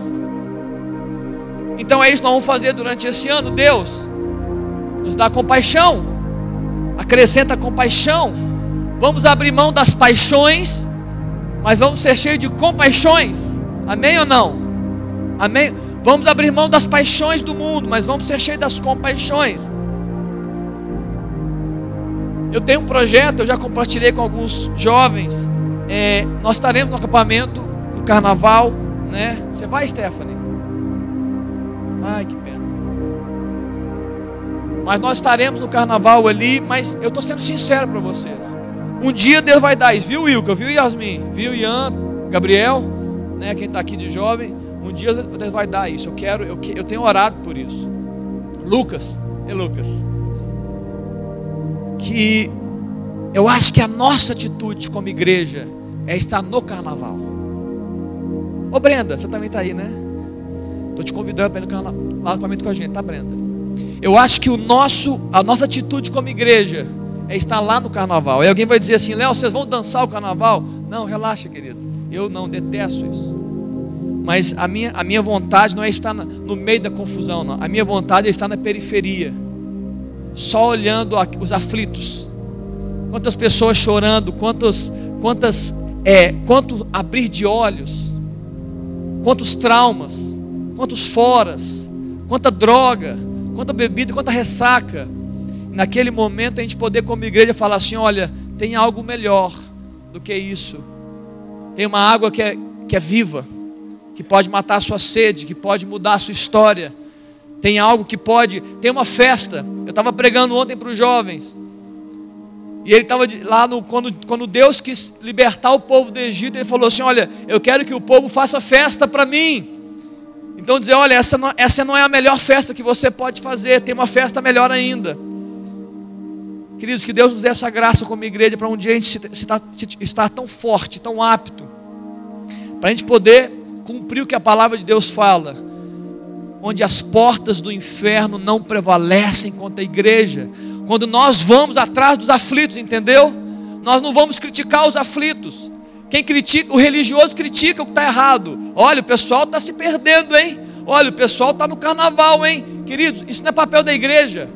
Então é isso que nós vamos fazer durante esse ano. Deus nos dá compaixão. Acrescenta compaixão. Vamos abrir mão das paixões, mas vamos ser cheios de compaixões. Amém ou não? Amém? Vamos abrir mão das paixões do mundo, mas vamos ser cheios das compaixões. Eu tenho um projeto, eu já compartilhei com alguns jovens. É, nós estaremos no acampamento no carnaval, né? Você vai, Stephanie? Ai, que pena. Mas nós estaremos no carnaval ali, mas eu estou sendo sincero para vocês. Um dia Deus vai dar isso, viu, Wilka? Viu, Yasmin? Viu, Ian? Gabriel? Né, quem está aqui de jovem? Um dia Deus vai dar isso. Eu quero, eu, eu tenho orado por isso. Lucas, e Lucas? Que eu acho que a nossa atitude como igreja é estar no carnaval. Ô Brenda, você também está aí, né? Estou te convidando para ir no carnaval com a gente, tá, Brenda? Eu acho que o nosso, a nossa atitude como igreja é estar lá no carnaval. Aí alguém vai dizer assim, Léo, vocês vão dançar o carnaval? Não, relaxa, querido. Eu não detesto isso. Mas a minha, a minha vontade não é estar no meio da confusão, não. A minha vontade é estar na periferia, só olhando os aflitos. Quantas pessoas chorando, quantas, quantas, é, quanto abrir de olhos, quantos traumas, quantos foras, quanta droga, quanta bebida, quanta ressaca. Naquele momento a gente poder, como igreja, falar assim: olha, tem algo melhor do que isso. Tem uma água que é, que é viva, que pode matar a sua sede, que pode mudar a sua história. Tem algo que pode. Tem uma festa. Eu estava pregando ontem para os jovens. E ele estava lá no, quando, quando Deus quis libertar o povo do Egito, ele falou assim: Olha, eu quero que o povo faça festa para mim. Então dizer, olha, essa não, essa não é a melhor festa que você pode fazer, tem uma festa melhor ainda. Queridos, que Deus nos dê essa graça como igreja para um dia a gente se, se, se, estar tão forte, tão apto, para a gente poder cumprir o que a palavra de Deus fala, onde as portas do inferno não prevalecem contra a igreja, quando nós vamos atrás dos aflitos, entendeu? Nós não vamos criticar os aflitos, quem critica, o religioso critica o que está errado. Olha, o pessoal está se perdendo, hein? Olha, o pessoal está no carnaval, hein? Queridos, isso não é papel da igreja.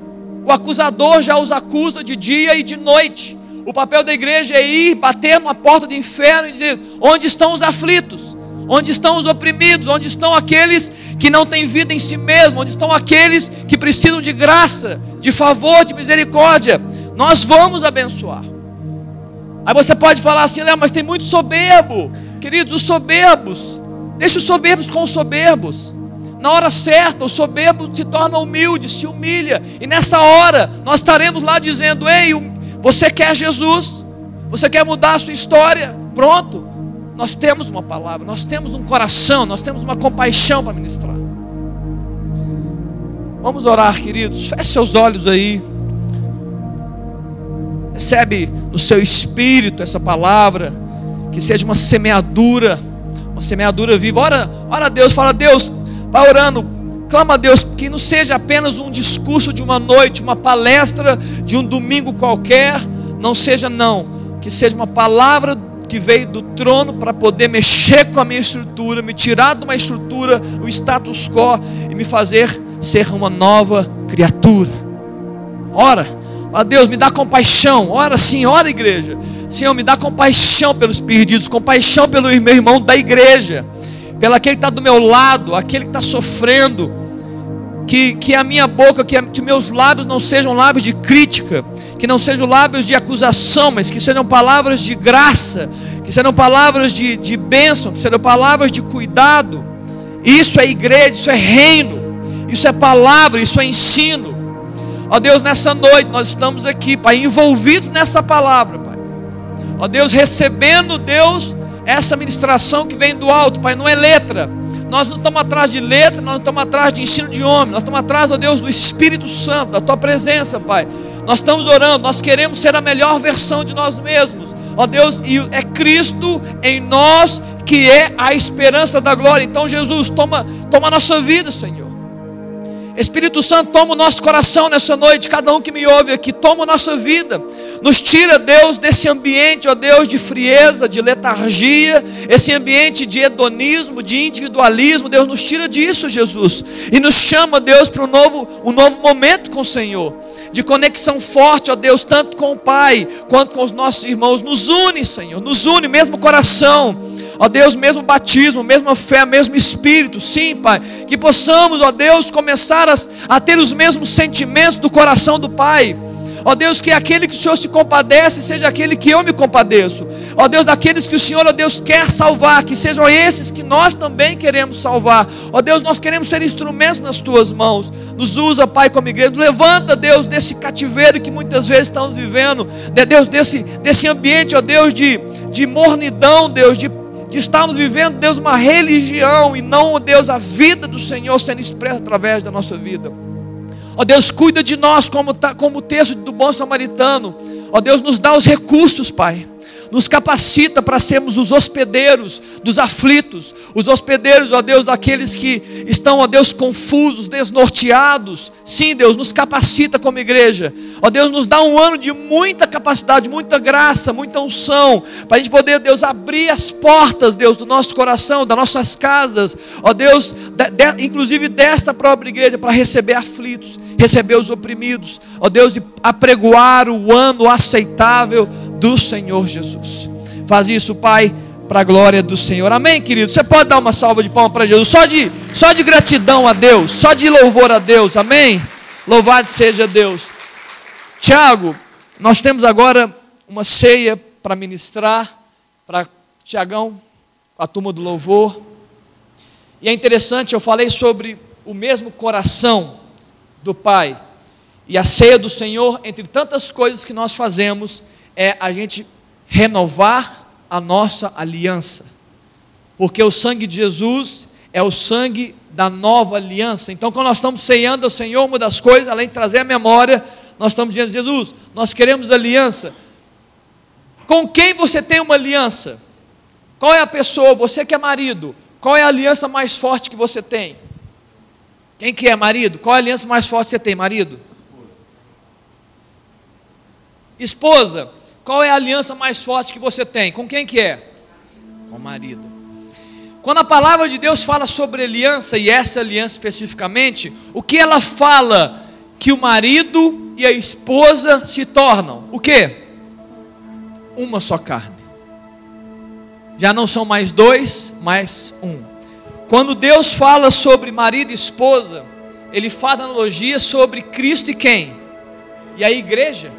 O acusador já os acusa de dia e de noite. O papel da igreja é ir bater na porta do inferno e dizer: onde estão os aflitos? Onde estão os oprimidos? Onde estão aqueles que não têm vida em si mesmo? Onde estão aqueles que precisam de graça, de favor, de misericórdia? Nós vamos abençoar. Aí você pode falar assim, Léo, mas tem muito soberbo. Queridos, os soberbos, deixa os soberbos com os soberbos. Na hora certa, o soberbo se torna humilde, se humilha. E nessa hora, nós estaremos lá dizendo: Ei, você quer Jesus? Você quer mudar a sua história? Pronto. Nós temos uma palavra, nós temos um coração, nós temos uma compaixão para ministrar. Vamos orar, queridos. Feche seus olhos aí. Recebe no seu espírito essa palavra, que seja uma semeadura, uma semeadura viva. Ora, ora a Deus, fala a Deus, vai orando, clama a Deus que não seja apenas um discurso de uma noite, uma palestra de um domingo qualquer, não seja não, que seja uma palavra que veio do trono para poder mexer com a minha estrutura, me tirar de uma estrutura, o status quo e me fazer ser uma nova criatura. Ora, Fala, Deus, me dá compaixão. Ora ora igreja. Senhor, me dá compaixão pelos perdidos, compaixão pelo meu irmão da igreja, pelo aquele que está do meu lado, aquele que está sofrendo. Que, que a minha boca, que, que meus lábios não sejam lábios de crítica, que não sejam lábios de acusação, mas que sejam palavras de graça, que sejam palavras de, de bênção, que sejam palavras de cuidado. Isso é igreja, isso é reino, isso é palavra, isso é ensino. Ó Deus, nessa noite nós estamos aqui, Pai, envolvidos nessa palavra, Pai. Ó Deus, recebendo, Deus, essa ministração que vem do alto, Pai, não é letra. Nós não estamos atrás de letra, nós não estamos atrás de ensino de homem, nós estamos atrás, ó Deus, do Espírito Santo, da Tua presença, Pai. Nós estamos orando, nós queremos ser a melhor versão de nós mesmos. Ó Deus, e é Cristo em nós que é a esperança da glória. Então, Jesus, toma, toma a nossa vida, Senhor. Espírito Santo, toma o nosso coração nessa noite, cada um que me ouve aqui, toma a nossa vida, nos tira, Deus, desse ambiente, ó Deus, de frieza, de letargia, esse ambiente de hedonismo, de individualismo, Deus, nos tira disso, Jesus, e nos chama, Deus, para um novo, um novo momento com o Senhor, de conexão forte, ó Deus, tanto com o Pai, quanto com os nossos irmãos, nos une, Senhor, nos une, mesmo coração, Ó Deus, mesmo batismo, mesma fé, mesmo espírito, sim, Pai. Que possamos, ó Deus, começar a, a ter os mesmos sentimentos do coração do Pai. Ó Deus, que aquele que o Senhor se compadece seja aquele que eu me compadeço. Ó Deus, daqueles que o Senhor, ó Deus, quer salvar, que sejam esses que nós também queremos salvar. Ó Deus, nós queremos ser instrumentos nas tuas mãos. Nos usa, Pai, como igreja. Nos levanta, Deus, desse cativeiro que muitas vezes estamos vivendo. Deus, desse, desse ambiente, ó Deus, de, de mornidão, Deus, de de estarmos vivendo, Deus, uma religião e não, Deus, a vida do Senhor sendo expressa através da nossa vida. Ó Deus, cuida de nós como, tá, como o texto do bom samaritano. Ó Deus, nos dá os recursos, Pai nos capacita para sermos os hospedeiros dos aflitos, os hospedeiros, ó Deus, daqueles que estão, ó Deus, confusos, desnorteados. Sim, Deus, nos capacita como igreja. Ó Deus, nos dá um ano de muita capacidade, muita graça, muita unção, para a gente poder, Deus, abrir as portas, Deus, do nosso coração, das nossas casas, ó Deus, de, de, inclusive desta própria igreja, para receber aflitos, receber os oprimidos, ó Deus, e apregoar o ano aceitável do Senhor Jesus. Faz isso, Pai, para a glória do Senhor. Amém, querido? Você pode dar uma salva de palmas para Jesus, só de, só de gratidão a Deus, só de louvor a Deus, amém? Louvado seja Deus. Tiago, nós temos agora uma ceia para ministrar, para Tiagão, a turma do louvor. E é interessante, eu falei sobre o mesmo coração do Pai. E a ceia do Senhor, entre tantas coisas que nós fazemos, é a gente renovar a nossa aliança, porque o sangue de Jesus é o sangue da nova aliança. Então, quando nós estamos ceando ao Senhor, uma das coisas, além de trazer a memória, nós estamos dizendo: Jesus, nós queremos aliança. Com quem você tem uma aliança? Qual é a pessoa? Você que é marido, qual é a aliança mais forte que você tem? Quem que é marido? Qual é a aliança mais forte que você tem, marido? Esposa, qual é a aliança mais forte que você tem? Com quem que é? Com o marido. Quando a palavra de Deus fala sobre aliança, e essa aliança especificamente, o que ela fala? Que o marido e a esposa se tornam o que? Uma só carne. Já não são mais dois, mais um. Quando Deus fala sobre marido e esposa, Ele faz analogia sobre Cristo e quem? E a igreja.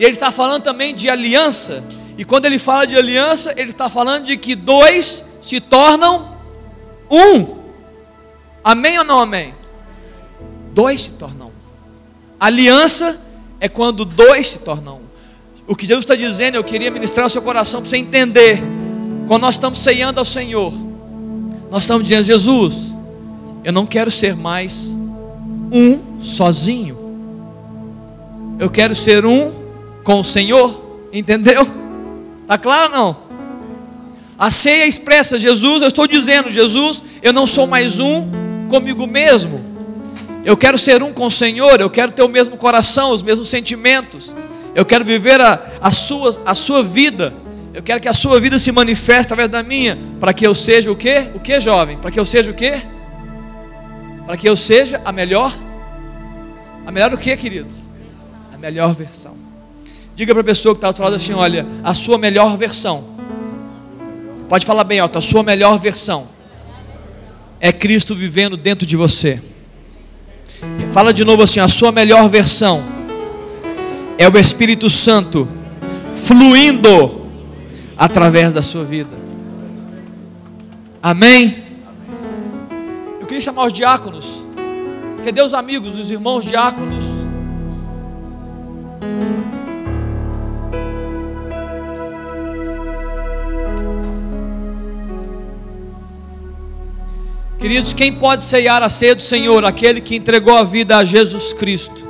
E ele está falando também de aliança. E quando ele fala de aliança, ele está falando de que dois se tornam um. Amém ou não amém? Dois se tornam um. Aliança é quando dois se tornam um. O que Jesus está dizendo, eu queria ministrar ao seu coração para você entender. Quando nós estamos ceando ao Senhor, nós estamos dizendo: Jesus, eu não quero ser mais um sozinho. Eu quero ser um com o Senhor, entendeu? Tá claro não? A ceia expressa Jesus, eu estou dizendo, Jesus, eu não sou mais um comigo mesmo. Eu quero ser um com o Senhor, eu quero ter o mesmo coração, os mesmos sentimentos. Eu quero viver a, a, sua, a sua vida. Eu quero que a sua vida se manifeste através da minha, para que eu seja o quê? O que, jovem? Para que eu seja o quê? Para que eu seja a melhor? A melhor o que, queridos? A melhor versão. Diga para a pessoa que está ao seu lado assim: olha, a sua melhor versão. Pode falar bem alto, a sua melhor versão é Cristo vivendo dentro de você. Fala de novo assim: a sua melhor versão é o Espírito Santo fluindo através da sua vida. Amém? Eu queria chamar os diáconos. Cadê os amigos, os irmãos diáconos? Queridos, quem pode ceiar a ceia do Senhor? Aquele que entregou a vida a Jesus Cristo.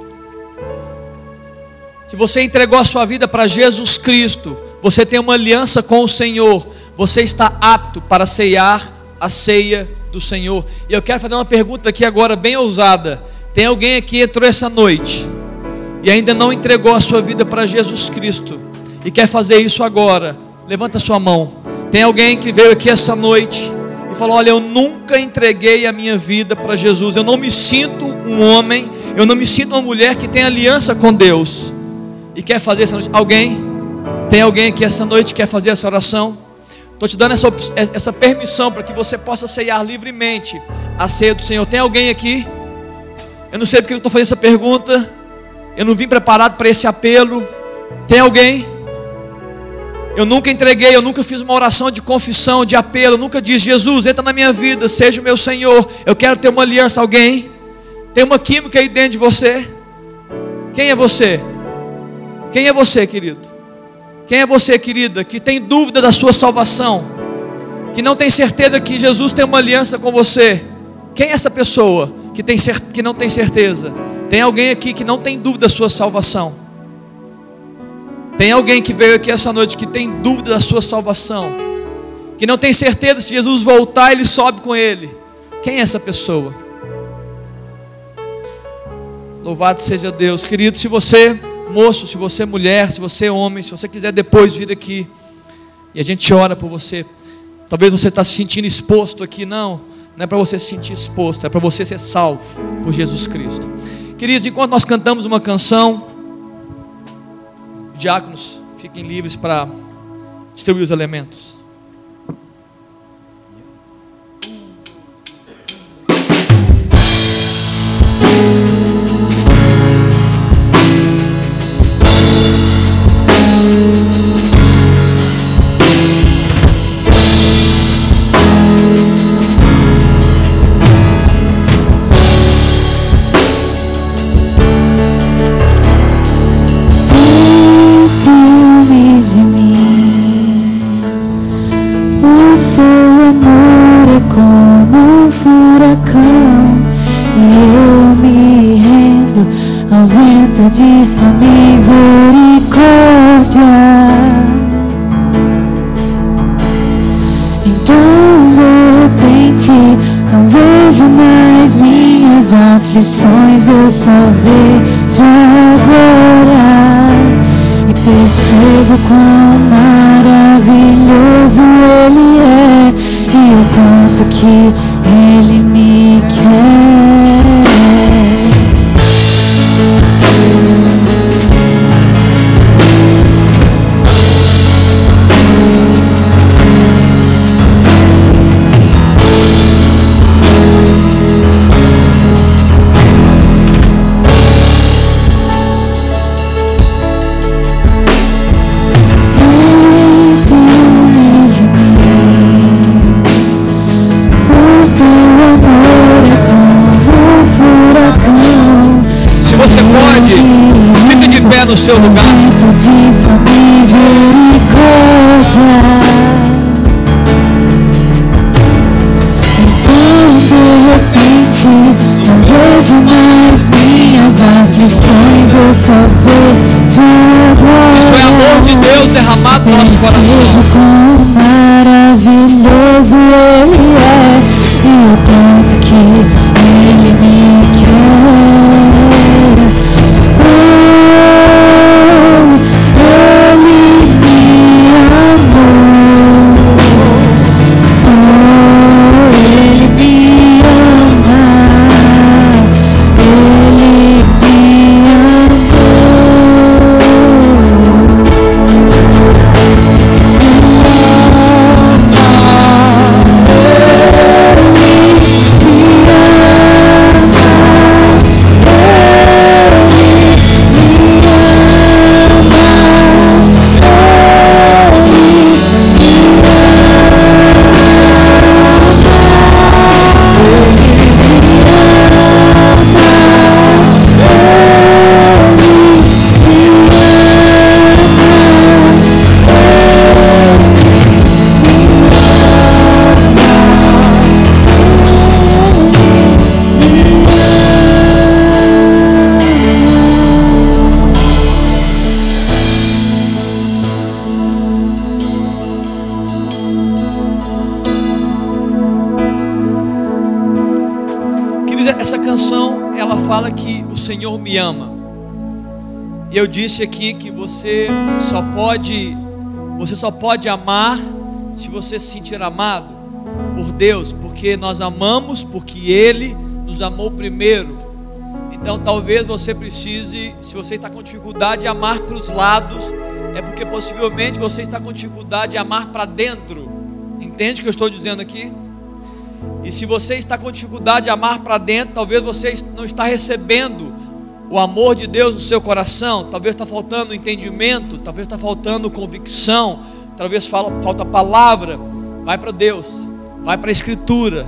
Se você entregou a sua vida para Jesus Cristo, você tem uma aliança com o Senhor, você está apto para ceiar a ceia do Senhor. E eu quero fazer uma pergunta aqui agora, bem ousada. Tem alguém aqui que entrou essa noite e ainda não entregou a sua vida para Jesus Cristo e quer fazer isso agora? Levanta sua mão. Tem alguém que veio aqui essa noite e falou: Olha, eu nunca entreguei a minha vida para Jesus. Eu não me sinto um homem, eu não me sinto uma mulher que tem aliança com Deus e quer fazer essa noite. Alguém? Tem alguém aqui essa noite que quer fazer essa oração? Estou te dando essa, essa permissão para que você possa ceiar livremente a ceia do Senhor. Tem alguém aqui? Eu não sei porque eu estou fazendo essa pergunta. Eu não vim preparado para esse apelo. Tem alguém? Eu nunca entreguei, eu nunca fiz uma oração de confissão, de apelo, eu nunca disse, Jesus, entra na minha vida, seja o meu Senhor. Eu quero ter uma aliança. Alguém? Tem uma química aí dentro de você? Quem é você? Quem é você, querido? Quem é você, querida, que tem dúvida da sua salvação? Que não tem certeza que Jesus tem uma aliança com você? Quem é essa pessoa que, tem, que não tem certeza? Tem alguém aqui que não tem dúvida da sua salvação? Tem alguém que veio aqui essa noite que tem dúvida da sua salvação? Que não tem certeza se Jesus voltar, ele sobe com ele? Quem é essa pessoa? Louvado seja Deus, querido. Se você, moço, se você, mulher, se você, homem, se você quiser depois vir aqui e a gente ora por você. Talvez você está se sentindo exposto aqui, não. Não é para você se sentir exposto, é para você ser salvo por Jesus Cristo. Queridos, enquanto nós cantamos uma canção, diáconos fiquem livres para distribuir os elementos. 不哭 Isso é amor de Deus derramado no nosso coração. Eu disse aqui que você só pode você só pode amar se você se sentir amado por Deus, porque nós amamos porque ele nos amou primeiro. Então talvez você precise, se você está com dificuldade de amar para os lados, é porque possivelmente você está com dificuldade de amar para dentro. Entende o que eu estou dizendo aqui? E se você está com dificuldade de amar para dentro, talvez você não está recebendo o amor de Deus no seu coração, talvez está faltando entendimento, talvez está faltando convicção, talvez falta palavra, vai para Deus, vai para a Escritura,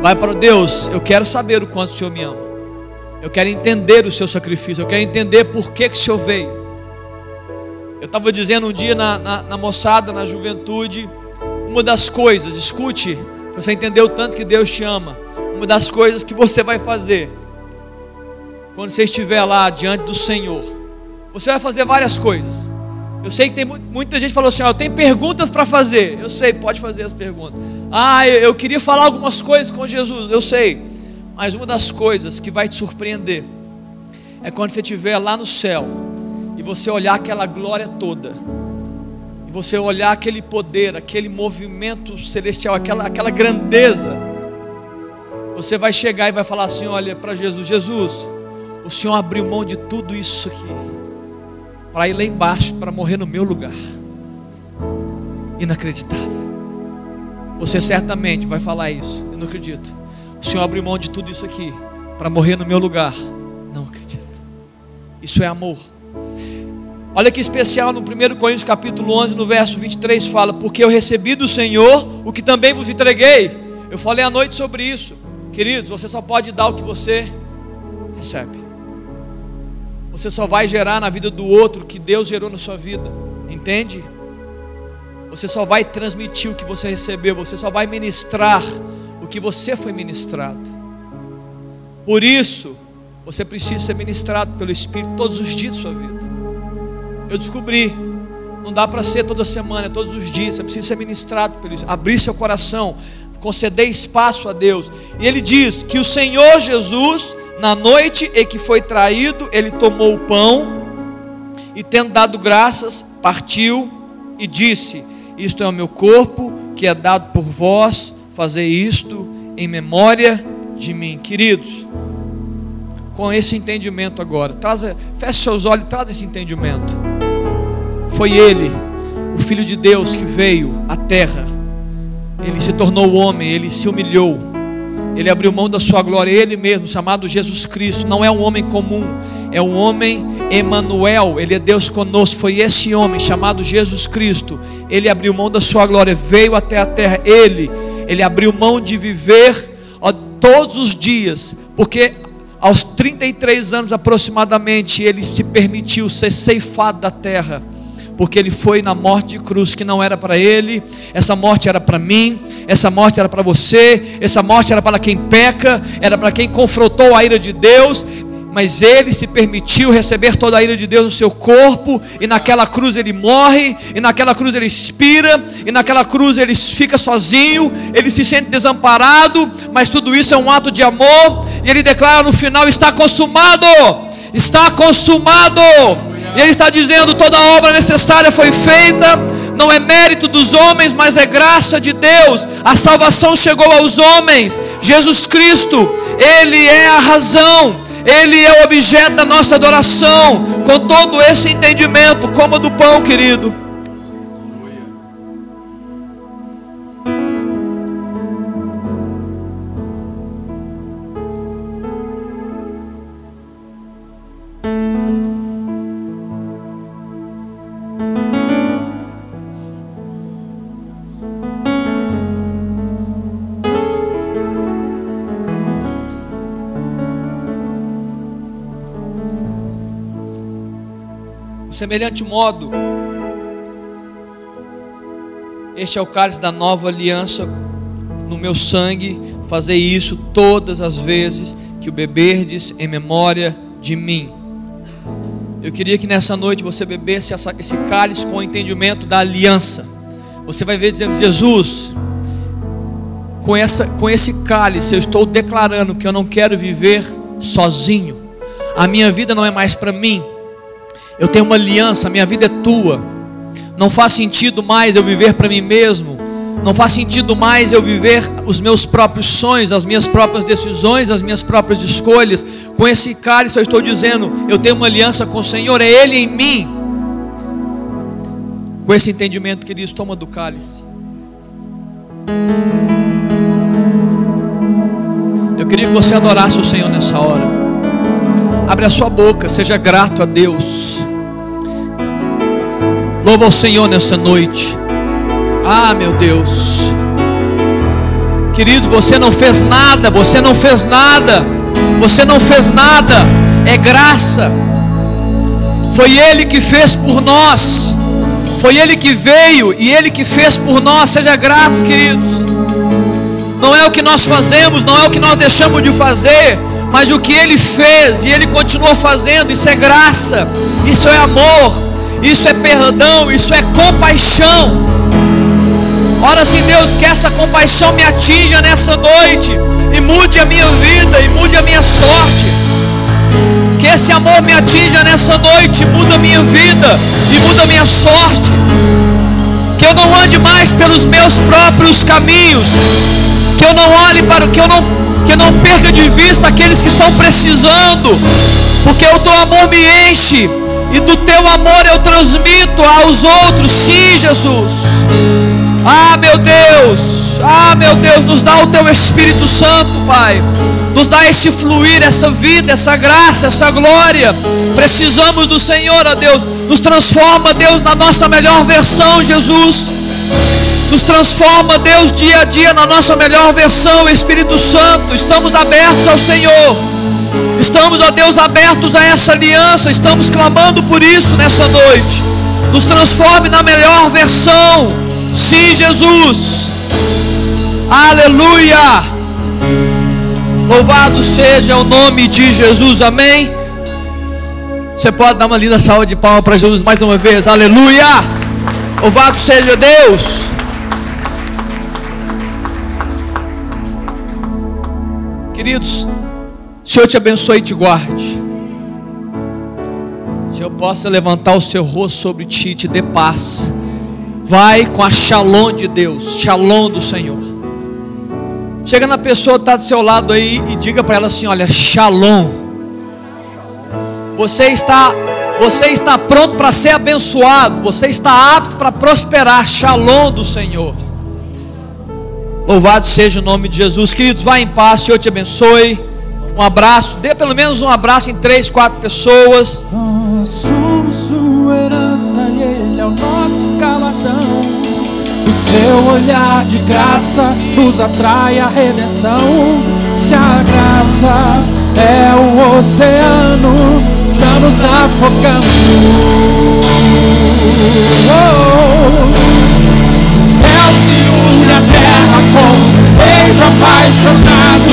vai para Deus. Eu quero saber o quanto o Senhor me ama, eu quero entender o seu sacrifício, eu quero entender por que, que o Senhor veio. Eu estava dizendo um dia na, na, na moçada, na juventude, uma das coisas, escute, você entender o tanto que Deus te ama, uma das coisas que você vai fazer quando você estiver lá diante do Senhor, você vai fazer várias coisas. Eu sei que tem muita gente que falou assim: ó, eu tenho perguntas para fazer. Eu sei, pode fazer as perguntas. Ah, eu, eu queria falar algumas coisas com Jesus. Eu sei. Mas uma das coisas que vai te surpreender é quando você estiver lá no céu e você olhar aquela glória toda, e você olhar aquele poder, aquele movimento celestial, aquela, aquela grandeza. Você vai chegar e vai falar assim: olha para Jesus, Jesus, o Senhor abriu mão de tudo isso aqui para ir lá embaixo, para morrer no meu lugar. Inacreditável. Você certamente vai falar isso. Eu não acredito. O Senhor abriu mão de tudo isso aqui para morrer no meu lugar. Não acredito. Isso é amor. Olha que especial no 1 Coríntios capítulo 11, no verso 23 fala: "Porque eu recebi do Senhor o que também vos entreguei". Eu falei à noite sobre isso. Queridos, você só pode dar o que você recebe. Você só vai gerar na vida do outro o que Deus gerou na sua vida. Entende? Você só vai transmitir o que você recebeu, você só vai ministrar o que você foi ministrado. Por isso, você precisa ser ministrado pelo Espírito todos os dias da sua vida. Eu descobri, não dá para ser toda semana, é todos os dias. Você precisa ser ministrado pelo Espírito, abrir seu coração, conceder espaço a Deus. E ele diz que o Senhor Jesus na noite em que foi traído, ele tomou o pão e, tendo dado graças, partiu e disse: Isto é o meu corpo que é dado por vós, fazer isto em memória de mim. Queridos, com esse entendimento agora, traz, feche seus olhos e traz esse entendimento. Foi ele, o Filho de Deus, que veio à terra, ele se tornou homem, ele se humilhou ele abriu mão da sua glória, ele mesmo, chamado Jesus Cristo, não é um homem comum, é um homem Emanuel, ele é Deus conosco, foi esse homem chamado Jesus Cristo. Ele abriu mão da sua glória, veio até a terra, ele, ele abriu mão de viver ó, todos os dias, porque aos 33 anos aproximadamente, ele se permitiu ser ceifado da terra porque ele foi na morte de cruz que não era para ele, essa morte era para mim, essa morte era para você, essa morte era para quem peca, era para quem confrontou a ira de Deus, mas ele se permitiu receber toda a ira de Deus no seu corpo, e naquela cruz ele morre, e naquela cruz ele expira, e naquela cruz ele fica sozinho, ele se sente desamparado, mas tudo isso é um ato de amor, e ele declara no final: está consumado, está consumado. E ele está dizendo: toda obra necessária foi feita, não é mérito dos homens, mas é graça de Deus. A salvação chegou aos homens. Jesus Cristo, Ele é a razão, Ele é o objeto da nossa adoração. Com todo esse entendimento, coma do pão, querido. Semelhante modo, este é o cálice da nova aliança no meu sangue. Fazer isso todas as vezes que o beberdes em memória de mim. Eu queria que nessa noite você bebesse essa, esse cálice com o entendimento da aliança. Você vai ver dizendo: Jesus, com, essa, com esse cálice eu estou declarando que eu não quero viver sozinho. A minha vida não é mais para mim, eu tenho uma aliança, minha vida é tua. Não faz sentido mais eu viver para mim mesmo. Não faz sentido mais eu viver os meus próprios sonhos, as minhas próprias decisões, as minhas próprias escolhas. Com esse cálice eu estou dizendo, eu tenho uma aliança com o Senhor, é Ele em mim. Com esse entendimento, queridos, toma do cálice. Eu queria que você adorasse o Senhor nessa hora. Abre a sua boca, seja grato a Deus. Louva ao Senhor nessa noite. Ah, meu Deus. Querido, você não fez nada, você não fez nada. Você não fez nada. É graça. Foi ele que fez por nós. Foi ele que veio e ele que fez por nós. Seja grato, queridos. Não é o que nós fazemos, não é o que nós deixamos de fazer, mas o que ele fez e ele continua fazendo. Isso é graça. Isso é amor. Isso é perdão, isso é compaixão. Ora, se Deus quer essa compaixão me atinja nessa noite e mude a minha vida e mude a minha sorte. Que esse amor me atinja nessa noite, muda a minha vida e muda a minha sorte. Que eu não ande mais pelos meus próprios caminhos. Que eu não olhe para o que eu não que eu não perca de vista aqueles que estão precisando. Porque o teu amor me enche e do teu amor eu transmito aos outros. Sim, Jesus. Ah, meu Deus. Ah, meu Deus, nos dá o teu Espírito Santo, Pai. Nos dá esse fluir, essa vida, essa graça, essa glória. Precisamos do Senhor, ó Deus. Nos transforma, Deus, na nossa melhor versão, Jesus. Nos transforma, Deus, dia a dia na nossa melhor versão, Espírito Santo. Estamos abertos ao Senhor. Estamos, ó Deus, abertos a essa aliança, estamos clamando por isso nessa noite. Nos transforme na melhor versão. Sim, Jesus. Aleluia. Louvado seja o nome de Jesus. Amém. Você pode dar uma linda salva de palmas para Jesus mais uma vez. Aleluia. Louvado seja Deus. Queridos, Senhor te abençoe e te guarde. Senhor possa levantar o seu rosto sobre ti e te dê paz. Vai com a shalom de Deus, shalom do Senhor. Chega na pessoa que está do seu lado aí e diga para ela assim: olha, shalom. Você está, você está pronto para ser abençoado. Você está apto para prosperar. Shalom do Senhor. Louvado seja o nome de Jesus, queridos. Vá em paz, Senhor te abençoe um abraço, dê pelo menos um abraço em três, quatro pessoas. Nós somos sua herança e Ele é o nosso galardão. O seu olhar de graça nos atrai a redenção. Se a graça é o oceano, estamos afogando. Oh, céu se une a terra com vejo apaixonado,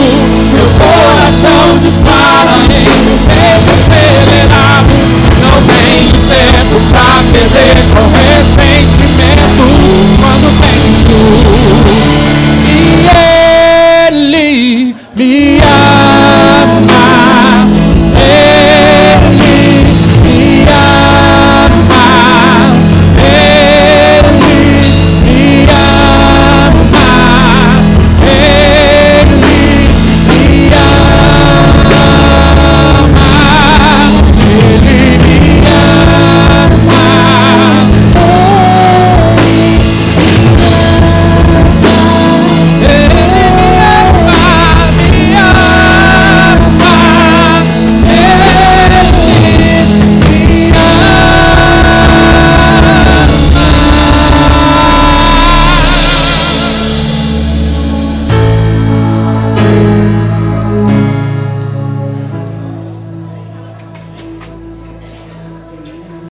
meu coração dispara em um beijo acelerado. Não tenho tempo pra perder com ressentimentos quando penso.